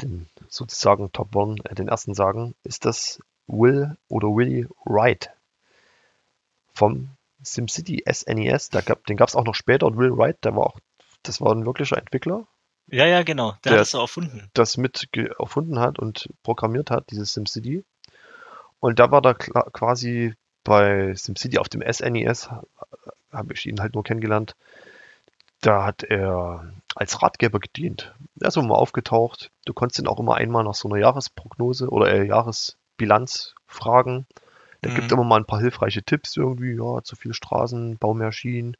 den sozusagen Top One, äh, den ersten sagen, ist das Will oder Willy Wright vom SimCity SNES. Da gab, den gab es auch noch später und Will Wright, der war auch, das war ein wirklicher Entwickler, Ja, ja, genau. Der, Der- hat so erfunden. das mit erfunden hat und programmiert hat, dieses SimCity. Und da war da quasi bei SimCity auf dem SNES, ha- habe ich ihn halt nur kennengelernt, da hat er als Ratgeber gedient. Er ist immer aufgetaucht. Du konntest ihn auch immer einmal nach so einer Jahresprognose oder äh, Jahresbilanz fragen. Der Mhm. gibt immer mal ein paar hilfreiche Tipps irgendwie, ja, zu viel Straßen, bau mehr Schienen,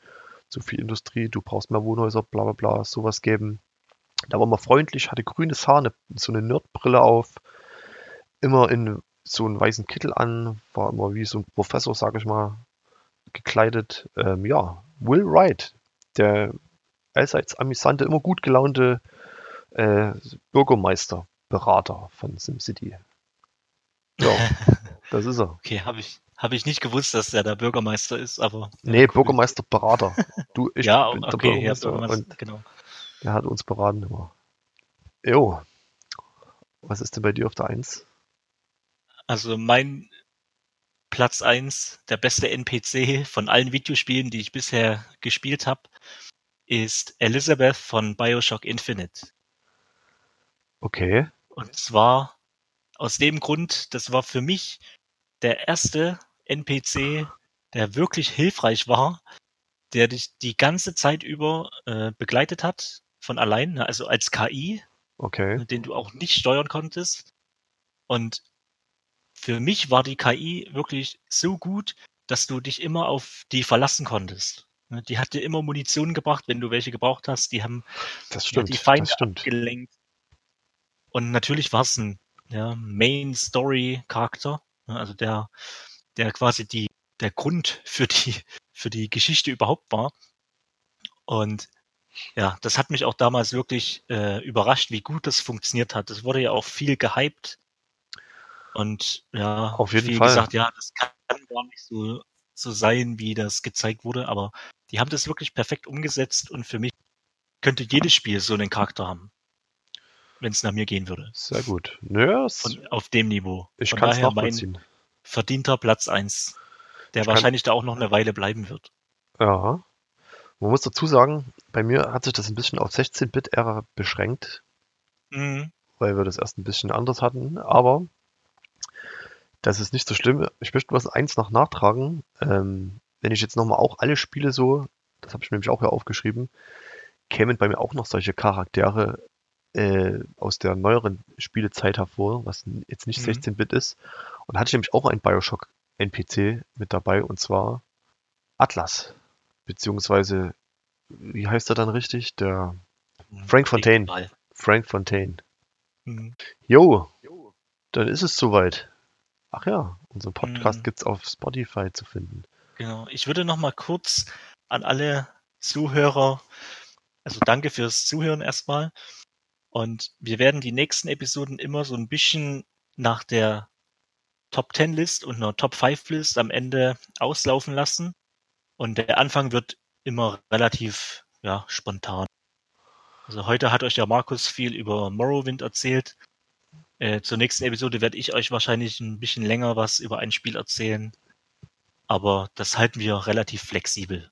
zu viel Industrie, du brauchst mehr Wohnhäuser, bla bla bla, sowas geben. Da war immer freundlich, hatte grünes Haar, eine, so eine Nerdbrille auf, immer in so einen weißen Kittel an, war immer wie so ein Professor, sag ich mal, gekleidet. Ähm, ja, Will Wright, der allseits amüsante, immer gut gelaunte äh, Bürgermeisterberater von SimCity. Ja, *laughs* Das ist er. Okay, habe ich, hab ich nicht gewusst, dass er der Bürgermeister ist, aber. Nee, cool. Bürgermeisterberater. Du, *laughs* ich ja, bin der okay, ja, Bürgermeister Bürgermeister, und genau. der hat uns beraten immer. Jo. Was ist denn bei dir auf der Eins? Also mein Platz eins, der beste NPC von allen Videospielen, die ich bisher gespielt habe, ist Elizabeth von Bioshock Infinite. Okay. Und zwar aus dem Grund, das war für mich der erste NPC, der wirklich hilfreich war, der dich die ganze Zeit über äh, begleitet hat, von allein, ne, also als KI, Okay. den du auch nicht steuern konntest. Und für mich war die KI wirklich so gut, dass du dich immer auf die verlassen konntest. Ne, Die hat dir immer Munition gebracht, wenn du welche gebraucht hast. Die haben Das stimmt. die Feinde das abgelenkt. Und natürlich war es ein ja, Main-Story-Charakter, ne, also der, der quasi die, der Grund für die, für die Geschichte überhaupt war. Und ja, das hat mich auch damals wirklich äh, überrascht, wie gut das funktioniert hat. Es wurde ja auch viel gehypt. Und ja, Auf jeden viel Fall. gesagt, ja, das kann gar nicht so, so sein, wie das gezeigt wurde, aber die haben das wirklich perfekt umgesetzt und für mich könnte jedes Spiel so einen Charakter haben, wenn es nach mir gehen würde. Sehr gut. Nö, Von, auf dem Niveau. ich kann es nachvollziehen. verdienter Platz eins, der Ich wahrscheinlich da auch noch eine Weile bleiben wird. Ja. Man muss dazu sagen, bei mir hat sich das ein bisschen auf 16-Bit-Ära beschränkt, Mhm. weil wir das erst ein bisschen anders hatten, aber das ist nicht so schlimm. Ich möchte was eins noch nachtragen. Ähm, wenn ich jetzt nochmal auch alle Spiele so, das habe ich mir nämlich auch hier aufgeschrieben, kämen bei mir auch noch solche Charaktere äh, aus der neueren Spielezeit hervor, was jetzt nicht Mhm. 16-Bit ist. Und hatte ich nämlich auch einen Bioshock NPC mit dabei und zwar Atlas. Beziehungsweise, wie heißt er dann richtig? Der Frank Fontaine. Frank Fontaine. Mhm. Jo, dann ist es soweit. Ach ja, unseren Podcast Mhm. gibt's auf Spotify zu finden. Genau. Ich würde noch mal kurz an alle Zuhörer, also danke fürs Zuhören erstmal. Und wir werden die nächsten Episoden immer so ein bisschen nach der Top 10 List und einer Top 5 List am Ende auslaufen lassen. Und der Anfang wird immer relativ, ja, spontan. Also heute hat euch ja Markus viel über Morrowind erzählt. Äh, zur nächsten Episode werde ich euch wahrscheinlich ein bisschen länger was über ein Spiel erzählen. Aber das halten wir relativ flexibel.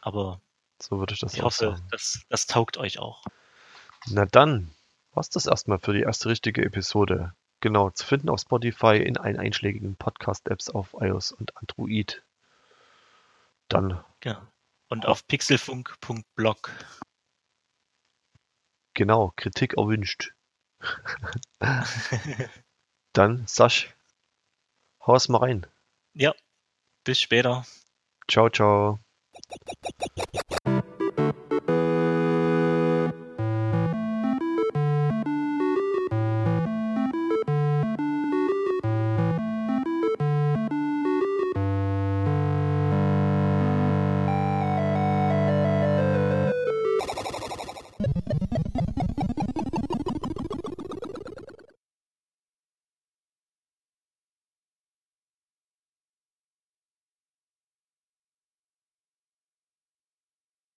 Aber So würde ich das ich hoffe, sagen. das, das taugt euch auch. Na dann, war's das erstmal für die erste richtige Episode. Genau, zu finden auf Spotify in allen einschlägigen Podcast-Apps auf iOS und Android. Dann, Genau. Und auf pixelfunk.blog. genau, Kritik erwünscht. *laughs* Dann, Sasch, hau's mal rein. ja, bis später. Ciao, ciao.